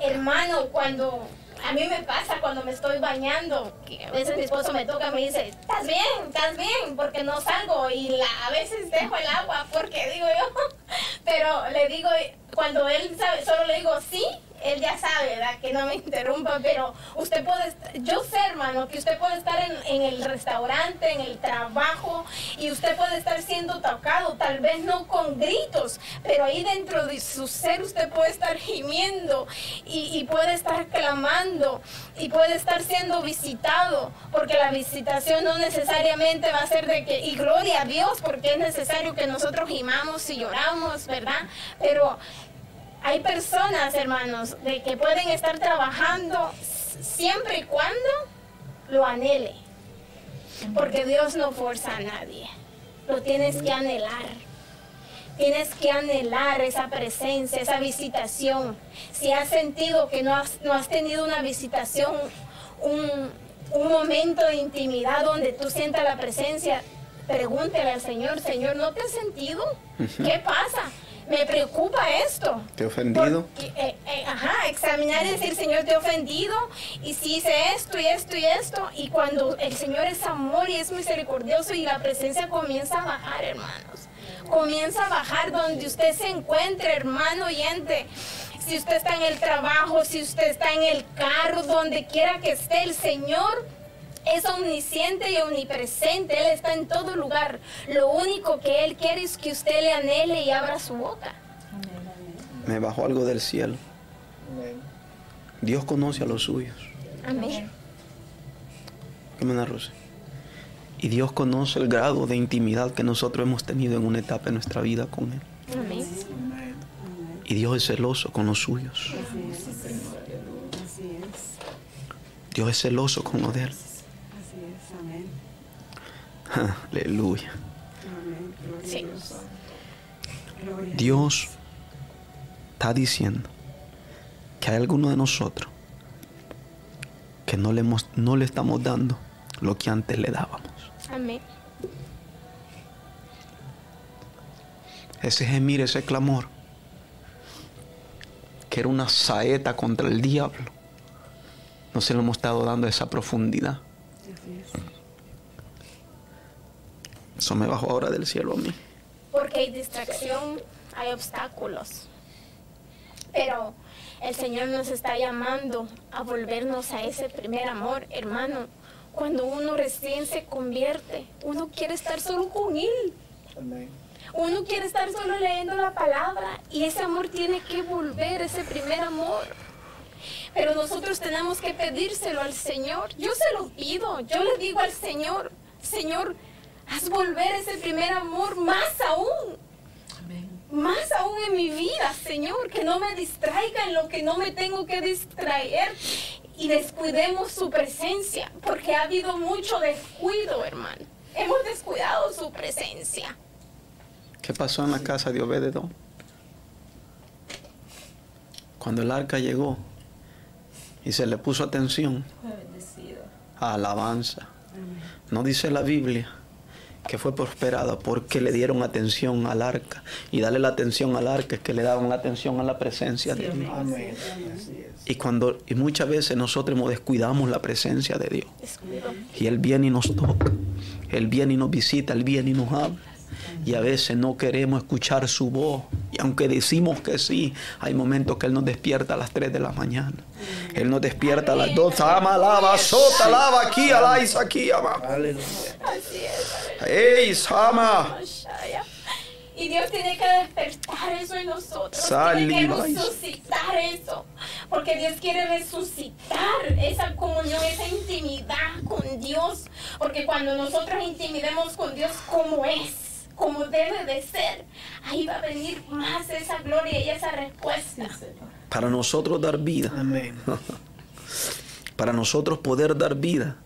hermano, cuando a mí me pasa cuando me estoy bañando, que a veces mi esposo me toca y me dice, ¿estás bien? ¿Estás bien? Porque no salgo y la- a veces dejo el agua porque digo yo, pero le digo, cuando él sabe, solo le digo sí, él ya sabe, ¿verdad? Que no me interrumpa, pero usted puede, yo sé, hermano, que usted puede estar en, en el restaurante, en el trabajo, y usted puede estar siendo tocado, tal vez no con gritos, pero ahí dentro de su ser usted puede estar gimiendo y, y puede estar clamando y puede estar siendo visitado, porque la visitación no necesariamente va a ser de que, y gloria a Dios, porque es necesario que nosotros gimamos y lloramos, ¿verdad? Pero hay personas, hermanos, de que pueden estar trabajando siempre y cuando lo anhele. Porque Dios no forza a nadie. Lo tienes que anhelar. Tienes que anhelar esa presencia, esa visitación. Si has sentido que no has, no has tenido una visitación, un, un momento de intimidad donde tú sientas la presencia, pregúntele al Señor, Señor, ¿no te has sentido? ¿Qué pasa? Me preocupa esto. ¿Te he ofendido? Porque, eh, eh, ajá, examinar y decir, Señor, te he ofendido, y si hice esto y esto y esto, y cuando el Señor es amor y es misericordioso y la presencia comienza a bajar, hermanos, comienza a bajar donde usted se encuentre, hermano oyente. Si usted está en el trabajo, si usted está en el carro, donde quiera que esté, el Señor es omnisciente y omnipresente, Él está en todo lugar. Lo único que Él quiere es que usted le anhele y abra su boca. Me bajó algo del cielo. Dios conoce a los suyos. Amén. ¿Qué me narrose? Y Dios conoce el grado de intimidad que nosotros hemos tenido en una etapa de nuestra vida con Él. Amén. Y Dios es celoso con los suyos. Así es. Dios es celoso con los de Él. Aleluya. Sí. Dios. Está diciendo que hay alguno de nosotros que no le, hemos- no le estamos dando lo que antes le dábamos. Amén. ese gemir, ese clamor, que era una saeta contra el diablo, no se lo hemos estado dando esa profundidad. Eso me bajó ahora del cielo a mí. Porque hay distracción, hay obstáculos. Pero el Señor nos está llamando a volvernos a ese primer amor, hermano. Cuando uno recién se convierte, uno quiere estar solo con Él. Uno quiere estar solo leyendo la palabra y ese amor tiene que volver, ese primer amor. Pero nosotros tenemos que pedírselo al Señor. Yo se lo pido, yo le digo al Señor, Señor, haz volver ese primer amor más aún. Más aún en mi vida, Señor, que no me distraiga en lo que no me tengo que distraer y descuidemos su presencia, porque ha habido mucho descuido, hermano. Hemos descuidado su presencia. ¿Qué pasó en la casa de Obededón? Cuando el arca llegó y se le puso atención, alabanza. No dice la Biblia que fue prosperada porque le dieron atención al arca. Y darle la atención al arca es que le daban la atención a la presencia de Dios. Amén. Y cuando y muchas veces nosotros hemos descuidamos la presencia de Dios. Y Él viene y nos toca. Él viene y nos visita, Él viene y nos habla. Y a veces no queremos escuchar su voz. Y aunque decimos que sí, hay momentos que Él nos despierta a las 3 de la mañana. Él nos despierta a las 2. Ama, alaba, sota, alaba aquí, alais aquí, ama. Aleluya. Así es. ¡Ey! Shaya. Y Dios tiene que despertar eso en nosotros. Sali, tiene que resucitar eso. Porque Dios quiere resucitar esa comunión, esa intimidad con Dios. Porque cuando nosotros intimidemos con Dios como es, como debe de ser, ahí va a venir más esa gloria y esa respuesta. Para nosotros dar vida, Amén. para nosotros poder dar vida,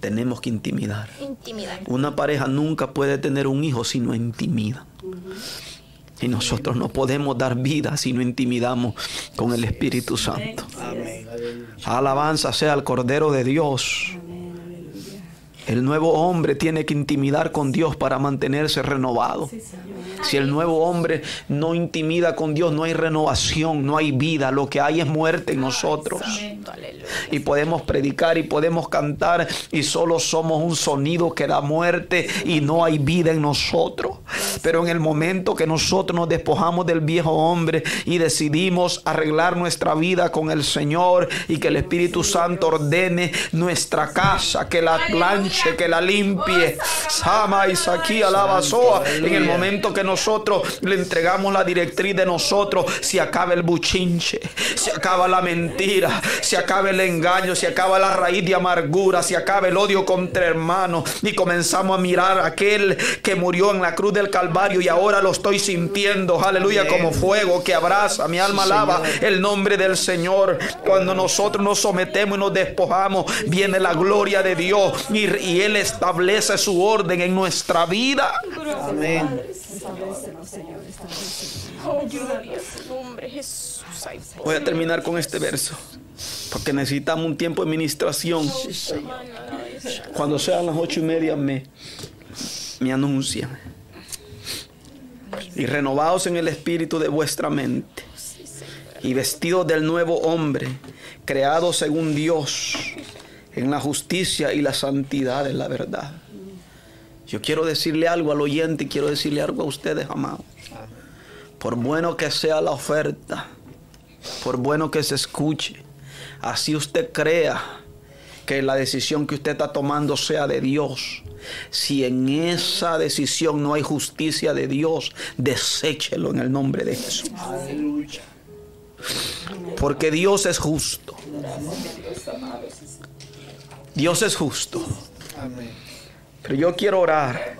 tenemos que intimidar. Intimidad. Una pareja nunca puede tener un hijo si no intimida. Y nosotros no podemos dar vida si no intimidamos con el Espíritu Santo. Amén. Alabanza sea al Cordero de Dios. El nuevo hombre tiene que intimidar con Dios para mantenerse renovado. Si el nuevo hombre no intimida con Dios, no hay renovación, no hay vida. Lo que hay es muerte en nosotros. Y podemos predicar y podemos cantar y solo somos un sonido que da muerte y no hay vida en nosotros. Pero en el momento que nosotros nos despojamos del viejo hombre y decidimos arreglar nuestra vida con el Señor y que el Espíritu Santo ordene nuestra casa, que la que la limpie. Sama y Saquí alabazoa. En el momento que nosotros le entregamos la directriz de nosotros, se acaba el buchinche, se acaba la mentira, se acaba el engaño, se acaba la raíz de amargura, se acaba el odio contra hermanos y comenzamos a mirar a aquel que murió en la cruz del Calvario y ahora lo estoy sintiendo, aleluya, como fuego que abraza, mi alma alaba el nombre del Señor. Cuando nosotros nos sometemos y nos despojamos, viene la gloria de Dios y, y Él establece su orden en nuestra vida. Amén. Voy a terminar con este verso. Porque necesitamos un tiempo de ministración. Cuando sean las ocho y media me, me anuncian. Y renovados en el espíritu de vuestra mente. Y vestidos del nuevo hombre, creado según Dios, en la justicia y la santidad de la verdad. Yo quiero decirle algo al oyente y quiero decirle algo a ustedes, amados. Por bueno que sea la oferta, por bueno que se escuche, así usted crea que la decisión que usted está tomando sea de Dios. Si en esa decisión no hay justicia de Dios, deséchelo en el nombre de Jesús. Porque Dios es justo. Dios es justo. Amén. Pero yo quiero orar.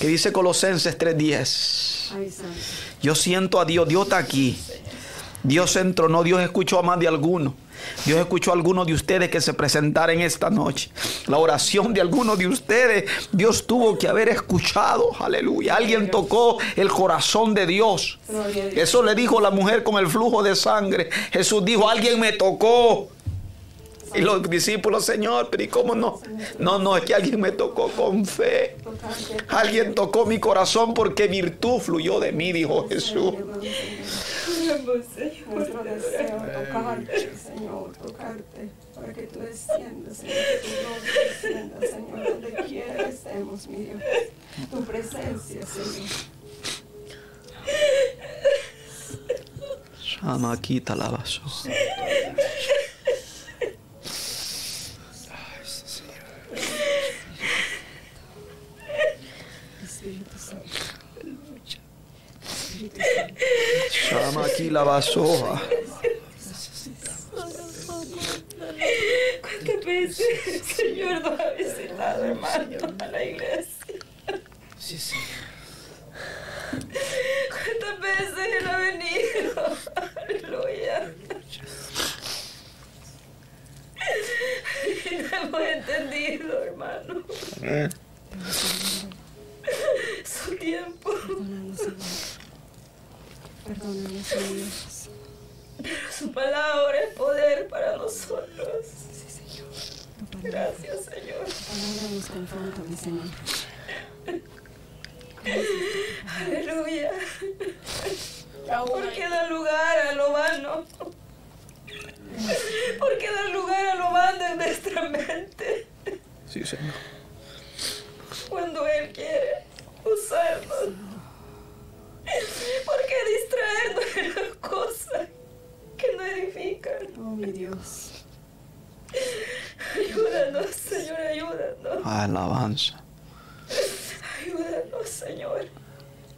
Que dice Colosenses 3:10. Ay, Santo. Yo siento a Dios, Dios está aquí. Dios entró, no, Dios escuchó a más de alguno. Dios escuchó a algunos de ustedes que se presentaran esta noche. La oración de algunos de ustedes, Dios tuvo que haber escuchado. Aleluya. Alguien tocó el corazón de Dios. Eso le dijo la mujer con el flujo de sangre. Jesús dijo, alguien me tocó. Y los discípulos, Señor, pero ¿y cómo no? No, no, es que alguien me tocó con fe. Alguien tocó mi corazón porque virtud fluyó de mí, dijo Jesús. Nuestro deseo, tocarte, Señor, tocarte, para que tú desciendas, Señor, que tu gloria descienda, Señor, donde quiera que estemos, mi Dios. Tu presencia, Señor. Llama, quita la basura. Llama aquí la basura. ¿Cuántas veces el Señor nos ha visitado, hermano, a la iglesia? Sí, sí. ¿Cuántas veces Él ha venido? Aleluya. Y no hemos entendido, hermano. Su tiempo. Perdónanos, Señor. Señor. Su palabra es poder para nosotros. Sí, Señor. Gracias, Señor. tu palabra nos confronta, mi Señor. Aleluya. ¿Por qué da lugar a lo vano? ¿Por qué da lugar a lo vano en nuestra mente? Sí, Señor. Cuando Él quiere usarnos. ¿Por qué distraernos de las cosas que no edifican? Oh, mi Dios. Ayúdanos, Señor, ayúdanos. Alabanza. Ayúdanos, Señor.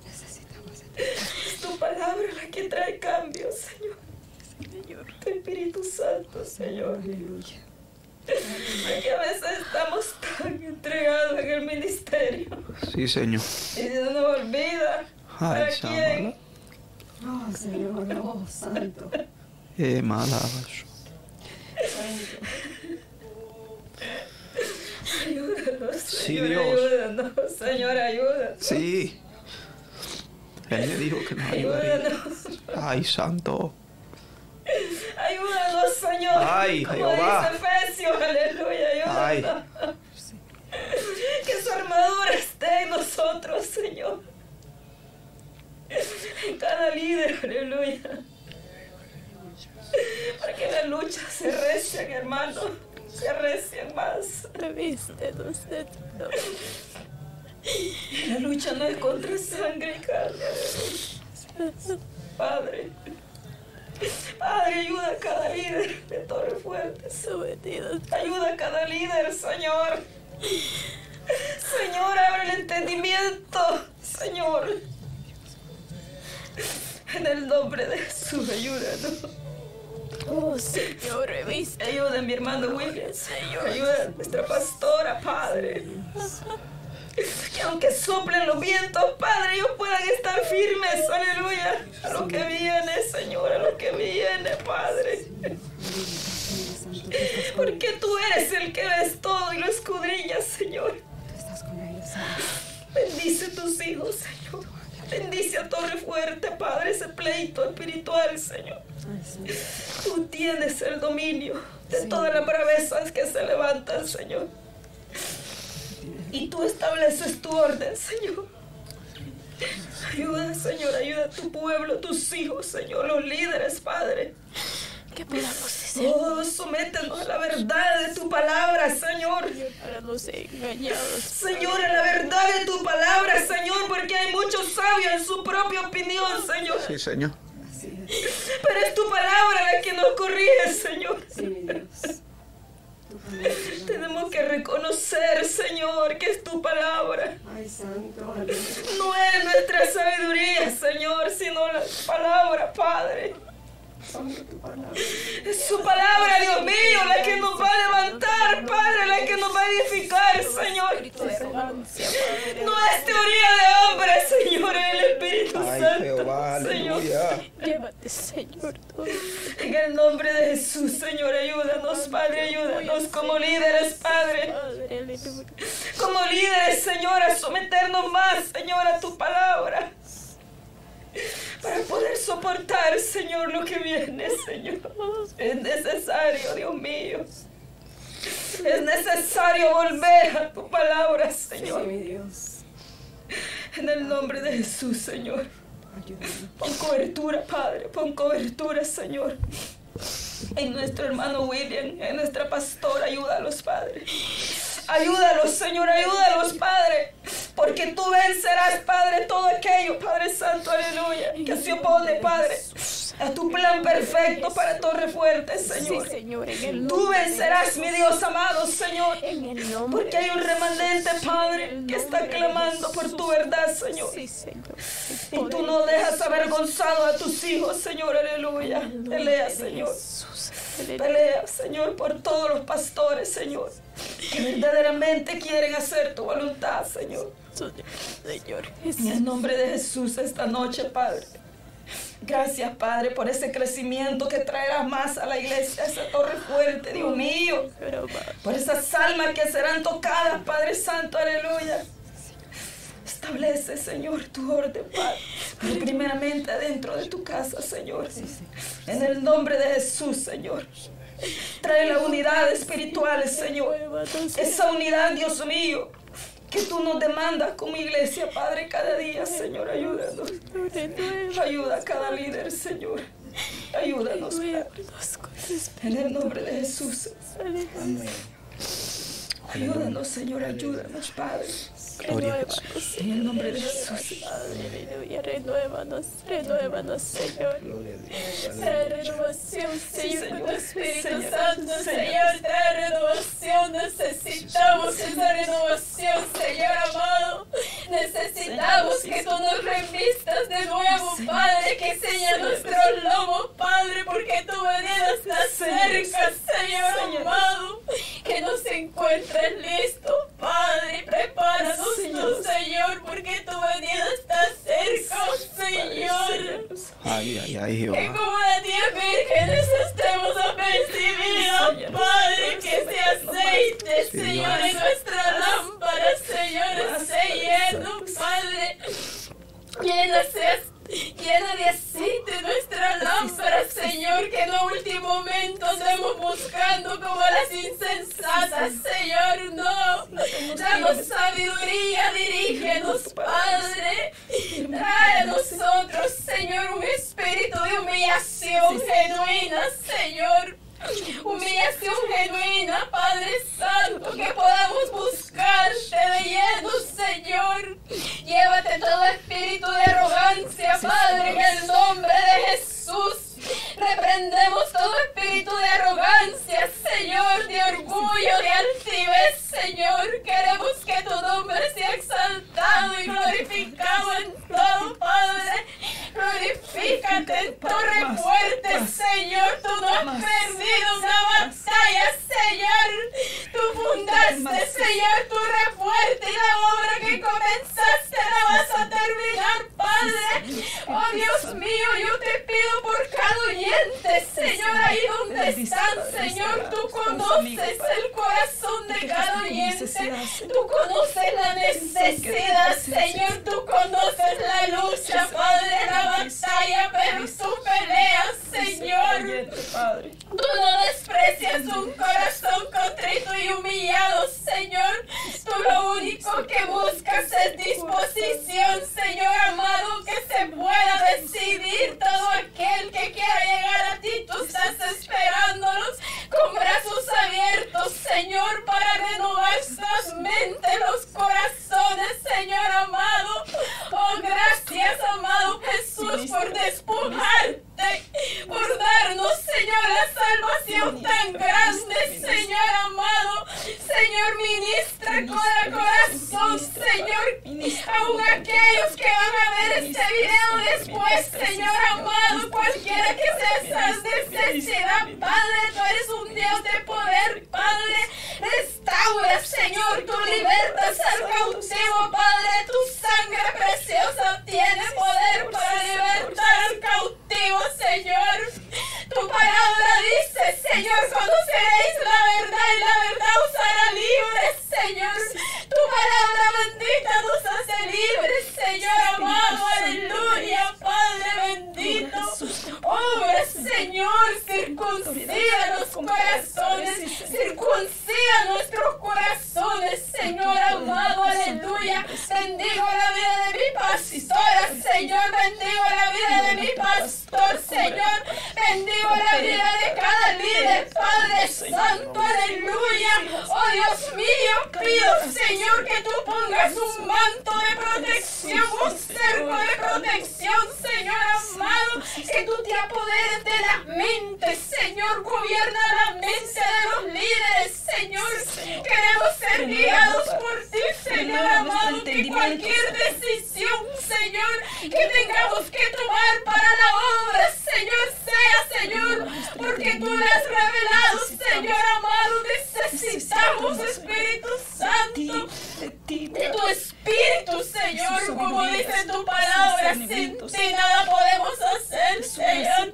Necesitamos de ti. Es tu palabra la que trae cambio, Señor. Tu Espíritu Santo, Señor. Aleluya. Porque a veces estamos tan entregados en el ministerio Sí, Señor. y se nos olvida Ay. Shamala. Oh, Señor, oh, Santo. Eh. Santo. Ayúdanos, Sí, Señor, Dios. ayúdanos, Señor, ayúdanos. Sí. Él me dijo que nos ayudaría. Ayúdanos, Ay, santo. ayúdanos, Señor. Ay, Como Jehová. dice aleluya, Ay. ayúdanos. Que su armadura esté en nosotros, Señor. Cada líder, aleluya. Para que la lucha se recien, hermano. Se recien más. Gloria. La lucha no es contra sangre y carne. Padre. Padre, ayuda a cada líder de Torre Fuerte. Sometidos Ayuda a cada líder, Señor. Señor, abre el entendimiento, Señor. En el nombre de Jesús, ayúdanos. Oh Señor, reviste. Ayuda a mi hermano William, Señor. Ayuda a nuestra pastora, Padre. Que aunque soplen los vientos, Padre, ellos puedan estar firmes, aleluya. A lo que viene, Señor, a lo que viene, Padre. Porque tú eres el que ves todo y lo escudriñas, Señor. Bendice tus hijos, Señor. Bendice a Torre Fuerte, Padre, ese pleito espiritual, Señor. Ay. Tú tienes el dominio de todas las bravezas que se levantan, Señor. Y tú estableces tu orden, Señor. Ayuda, Señor, ayuda a tu pueblo, tus hijos, Señor, los líderes, Padre. Que podamos ser Oh, sométenos a la verdad de tu palabra, Señor. para los engañados. Señor, a la verdad de tu palabra, Señor, porque hay muchos sabios en su propia opinión, Señor. Sí, Señor. Así es. Pero es tu palabra la que nos corrige, Señor. Sí, mi Dios. Tenemos que reconocer, Señor, que es tu palabra. Ay, Santo. No es nuestra sabiduría, Señor, sino la palabra, Padre. Es su palabra, Dios mío, la que nos va a levantar, Padre, la que nos va a edificar, Señor. No es teoría de hombre, Señor, es el Espíritu Santo, Señor. Llévate, Señor. En el nombre de Jesús, Señor, ayúdanos, Padre, ayúdanos como líderes, Padre. Como líderes, Señor, a someternos más, Señor, a tu palabra. Para poder soportar, Señor, lo que viene, Señor. Es necesario, Dios mío. Es necesario volver a tu palabra, Señor. mi Dios. En el nombre de Jesús, Señor. Pon cobertura, Padre. Pon cobertura, Señor. En nuestro hermano William, en nuestra pastora, ayúdalos, Padre. Ayúdalos, Señor, ayúdalos, Padre. Porque tú vencerás, Padre, todo aquello, Padre Santo, aleluya, que se opone, Padre, a tu plan perfecto para Torre Fuerte, Señor. Tú vencerás, mi Dios amado, Señor. Porque hay un remanente, Padre, que está clamando por tu verdad, Señor. Y tú no dejas avergonzado a tus hijos, Señor, aleluya. Pelea, Señor. Pelea, Señor, por todos los pastores, Señor, que verdaderamente quieren hacer tu voluntad, Señor. Señor. En el nombre de Jesús esta noche, Padre. Gracias, Padre, por ese crecimiento que traerás más a la iglesia, a esa torre fuerte, Dios mío. Por esas almas que serán tocadas, Padre Santo, aleluya. Establece, Señor, tu orden, Padre. Pero primeramente dentro de tu casa, Señor. En el nombre de Jesús, Señor. Trae la unidad espiritual, Señor. Esa unidad, Dios mío, que tú nos demandas como iglesia, Padre, cada día, Señor. Ayúdanos. Ayuda a cada líder, Señor. Ayúdanos, Padre. En el nombre de Jesús. Amén. Ayúdanos, Señor. Ayúdanos, Padre. Gloria a Jesús. En el nombre de Jesús. Aleluya, renuévanos, renuévanos, Señor. Trae renovación, Señor, con tu Espíritu Santo, Señor, trae renovación. Necesitamos esa renovación, Señor amado. Necesitamos que tú nos revistas de nuevo, Padre, que enseña nuestros lomos, Padre, porque tu venida está cerca, Señor amado. Que nos encuentres listos, Padre, prepáranos tú, Señor, porque tu venida está cerca, Señor. Ay, ay, ay, Que Jehová. como las diez vírgenes estemos apercibidas, Padre, que ese aceite, Señor, en nuestra lámpara, Señor, esté lleno, Padre. Llena, seas- llena de aceite nuestra lámpara, la de cada líder, Padre Santo, aleluya. Oh Dios mío, pido Señor que tú pongas un manto de protección, un cerco de protección, Señor, amado, que tú te apoderes de la mente, Señor, gobierna la mente de los líderes, Señor. Queremos ser guiados por ti, Señor amado, que cualquier decisión, Señor, que tengamos que tomar para la obra, Señor, sea, Señor, porque tú le has revelado, Señor amado, necesitamos, Espíritu Santo, de tu Espíritu, Señor, como dice tu palabra, sin ti nada podemos hacer, Señor.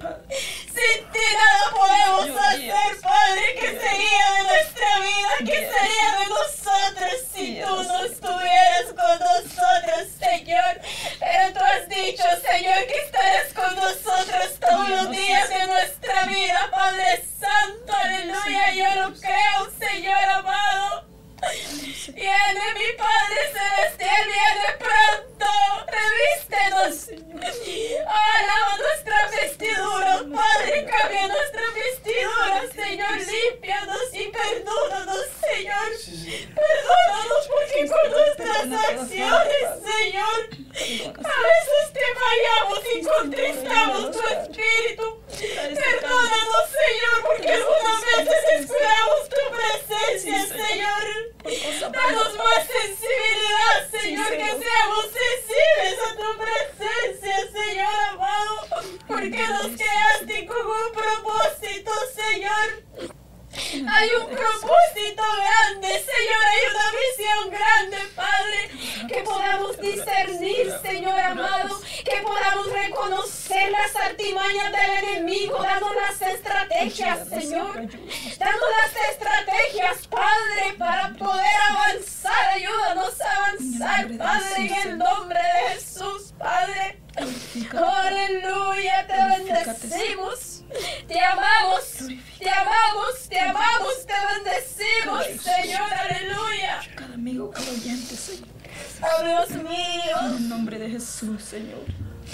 Sin ti nada podemos hacer, Padre, que sería de nuestra vida, que sería de nosotros si tú no estuvieras con nosotros, Señor. Pero tú has dicho, Señor, que estarás con nosotros todos los días de nuestra vida, Padre Santo, aleluya. Yo lo creo, Señor amado. Viene mi Padre Celestial, viene pronto. Revístenos. Alaba nuestra vestidura, Padre. Cambia nuestra vestidura, Señor. Límpianos y perdónanos, Señor. Perdónanos porque con nuestras acciones, Señor, a veces te fallamos y contristamos tu espíritu. Perdónanos, Señor, porque algunas veces esperamos tu presencia, Señor. Danos más sensibilidad, Señor, que seamos sensibles a tu presencia, Señor amado, porque nos quedaste con un propósito, Señor. Hay un propósito grande, Señor, hay una visión grande, Padre, que podamos discernir, Señor amado, que podamos reconocer las artimañas del enemigo, dando las estrategias, Señor, dando las estrategias, Padre, para poder avanzar, ayúdanos a avanzar, Padre, en el nombre de Jesús, Padre. Aleluya, te bendecimos, te amamos, te amamos, te amamos, te bendecimos, Señor, aleluya. Cada amigo, cada oyente, Señor. Oh Dios En mío, el nombre de Jesús, Señor.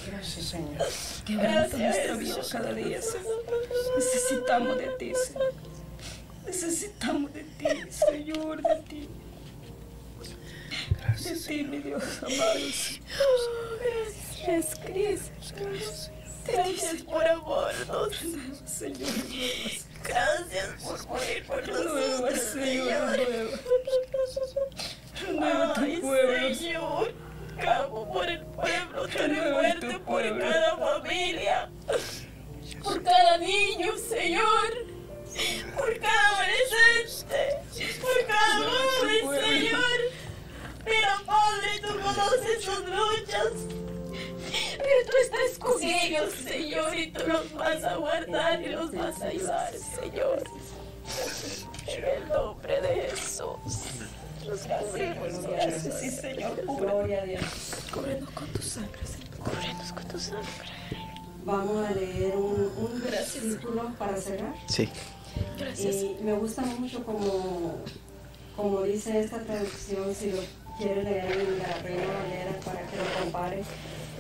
Gracias, Señor. Quebranta nuestra vida cada día, Señor. Necesitamos de ti, Señor. Necesitamos de ti, Señor, de ti. De ti, mi Dios amado. gracias, Cristo, gracias por amarnos, Señor, gracias por morir por nosotros, Señor, renueva. Tu pueblo. Señor, clamo por el pueblo, tu fuerte por cada familia, por cada niño, Señor, por cada adolescente, por cada joven, Señor. Pero Padre, tú conoces sus luchas. Pero tú estás con ellos, Señor, y tú los vas a guardar y los vas a ayudar, Señor. En el nombre de Jesús. Los cubrimos, gracias. Sí, Señor, Gloria a Dios. cúbrenos con tu sangre, Señor. Cúbrenos con tu sangre. Vamos a leer un, un versículo para cerrar. Sí. Y me gusta mucho como, como dice esta traducción, si lo quiere leer en la Reina Valera para que lo compare.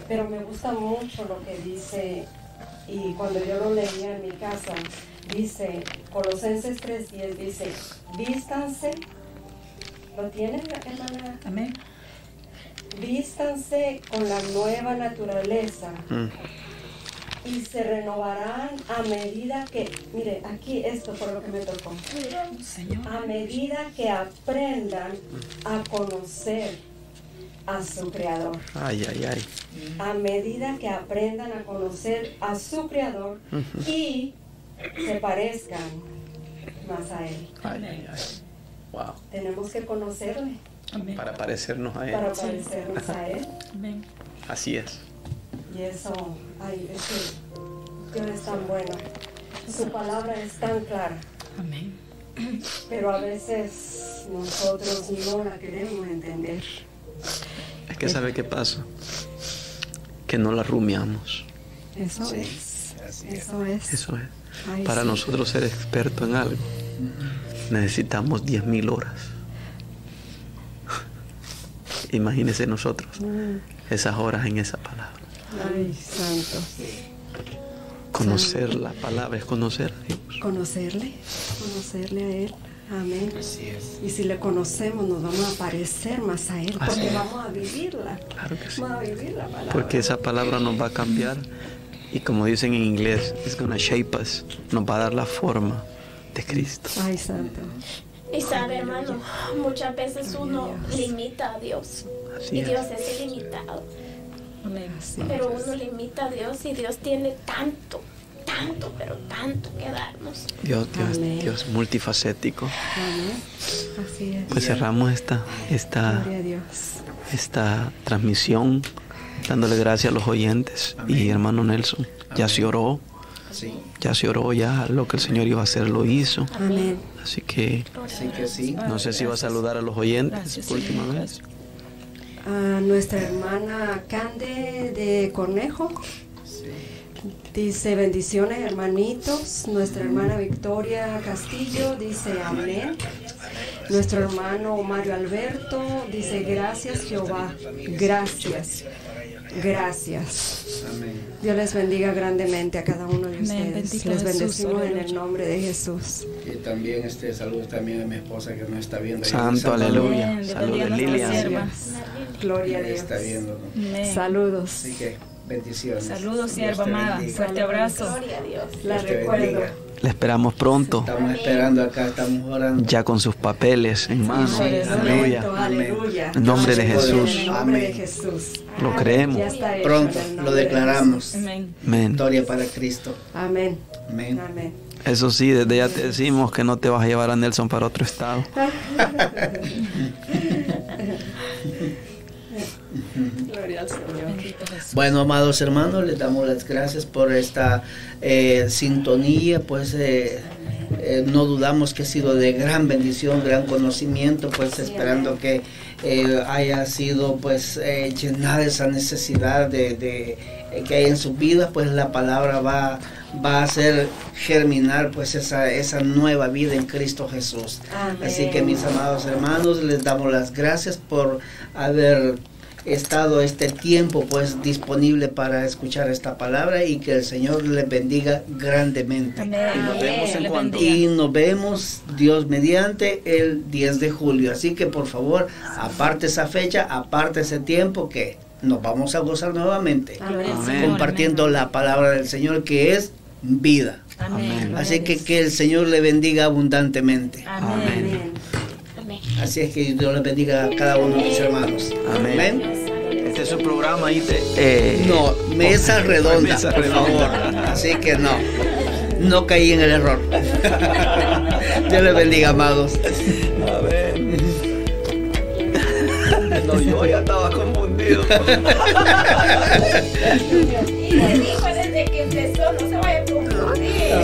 Pero me gusta mucho lo que dice, y cuando yo lo leía en mi casa, dice, Colosenses 3.10 dice, vístanse, ¿lo tienen, hermana? Amén. Vístanse con la nueva naturaleza Mm. Y se renovarán a medida que, mire, aquí esto fue lo que me tocó, Señor. a medida que aprendan a conocer a su Creador, Ay, ay, ay. a medida que aprendan a conocer a su Creador y se parezcan más a Él. Ay, ay, ay. Wow. Tenemos que conocerle Amén. Para parecernos a Él. para parecernos a Él. Amén. Así es. Y eso, ay, es que Dios es tan bueno. Su palabra es tan clara. Amén. Pero a veces nosotros no la queremos entender. Es que sabe qué pasa. Que no la rumiamos. Eso es. Eso es. Eso es. Ay, Para sí. nosotros ser experto en algo, necesitamos 10.000 horas. Imagínese nosotros esas horas en esa palabra. Ay, santo. Conocer la palabra es conocer a Dios. Conocerle, conocerle a Él. Amén. Así es. Y si le conocemos, nos vamos a parecer más a Él, Así porque es. vamos a vivirla. Claro que sí. Vamos a vivir la palabra. Porque esa palabra nos va a cambiar y como dicen en inglés, it's gonna shape us, nos va a dar la forma de Cristo. Ay, santo. Y sabe, hermano, muchas veces uno limita a Dios. Así Y es. Dios es ilimitado. Pero uno limita a Dios y Dios tiene tanto, tanto, pero tanto que darnos. Dios, Dios, Amén. Dios multifacético. Amén. Así es. Pues cerramos esta, esta, esta transmisión dándole gracias a los oyentes y hermano Nelson. Ya se oró, Sí, ya se oró, ya lo que el Señor iba a hacer lo hizo. Amén. Así que así que sí. no sé si va a saludar a los oyentes Gracias, por última Señor, vez. A nuestra hermana Cande de Cornejo. Dice bendiciones hermanitos. Nuestra hermana Victoria Castillo dice amén. Nuestro hermano Mario Alberto dice gracias Jehová. Gracias. Gracias. Amén. Dios les bendiga grandemente a cada uno de ustedes. Bendito Les Jesús, bendecimos en el nombre de Jesús. Y también este saludo también a mi esposa que nos está viendo. Santo, Salvador. aleluya. Saludos, Lilian. Gloria a Dios. está viendo. ¿no? Amén. Saludos. Así que bendiciones. Saludos, sierva amada. Fuerte abrazo. Gloria a Dios. La recuerdo. Le esperamos pronto, Estamos esperando acá, estamos orando. ya con sus papeles en mano. Sí, Aleluya. Aleluya. En nombre de Jesús. En el nombre de Amén. Jesús. Lo creemos. Pronto lo declaramos. Amén. Amén. Victoria para Cristo. Amén. Amén. Amén. Eso sí, desde ya te decimos que no te vas a llevar a Nelson para otro estado. al Señor. Bueno, amados hermanos, les damos las gracias por esta eh, sintonía, pues eh, eh, no dudamos que ha sido de gran bendición, gran conocimiento, pues esperando que eh, haya sido pues eh, llenada esa necesidad de, de, eh, que hay en su vida, pues la palabra va, va a hacer germinar pues esa, esa nueva vida en Cristo Jesús. Amén. Así que mis amados hermanos, les damos las gracias por haber estado este tiempo pues disponible para escuchar esta palabra y que el Señor les bendiga grandemente. Amén. Y nos vemos en Le cuanto. Y nos vemos Dios mediante el 10 de julio. Así que por favor, aparte esa fecha, aparte ese tiempo que nos vamos a gozar nuevamente Amén. Amén. compartiendo la palabra del Señor que es vida. Amén. Así que que el Señor le bendiga abundantemente. Amén. Así es que Dios les bendiga a cada uno de mis hermanos. Amén es un programa ahí de... Eh, no, mesa redonda, mesa por redonda. favor. Así que no, no caí en el error. Dios les bendiga, amados. A ver. No, yo ya estaba confundido. Desde que empezó, no se vaya a confundir.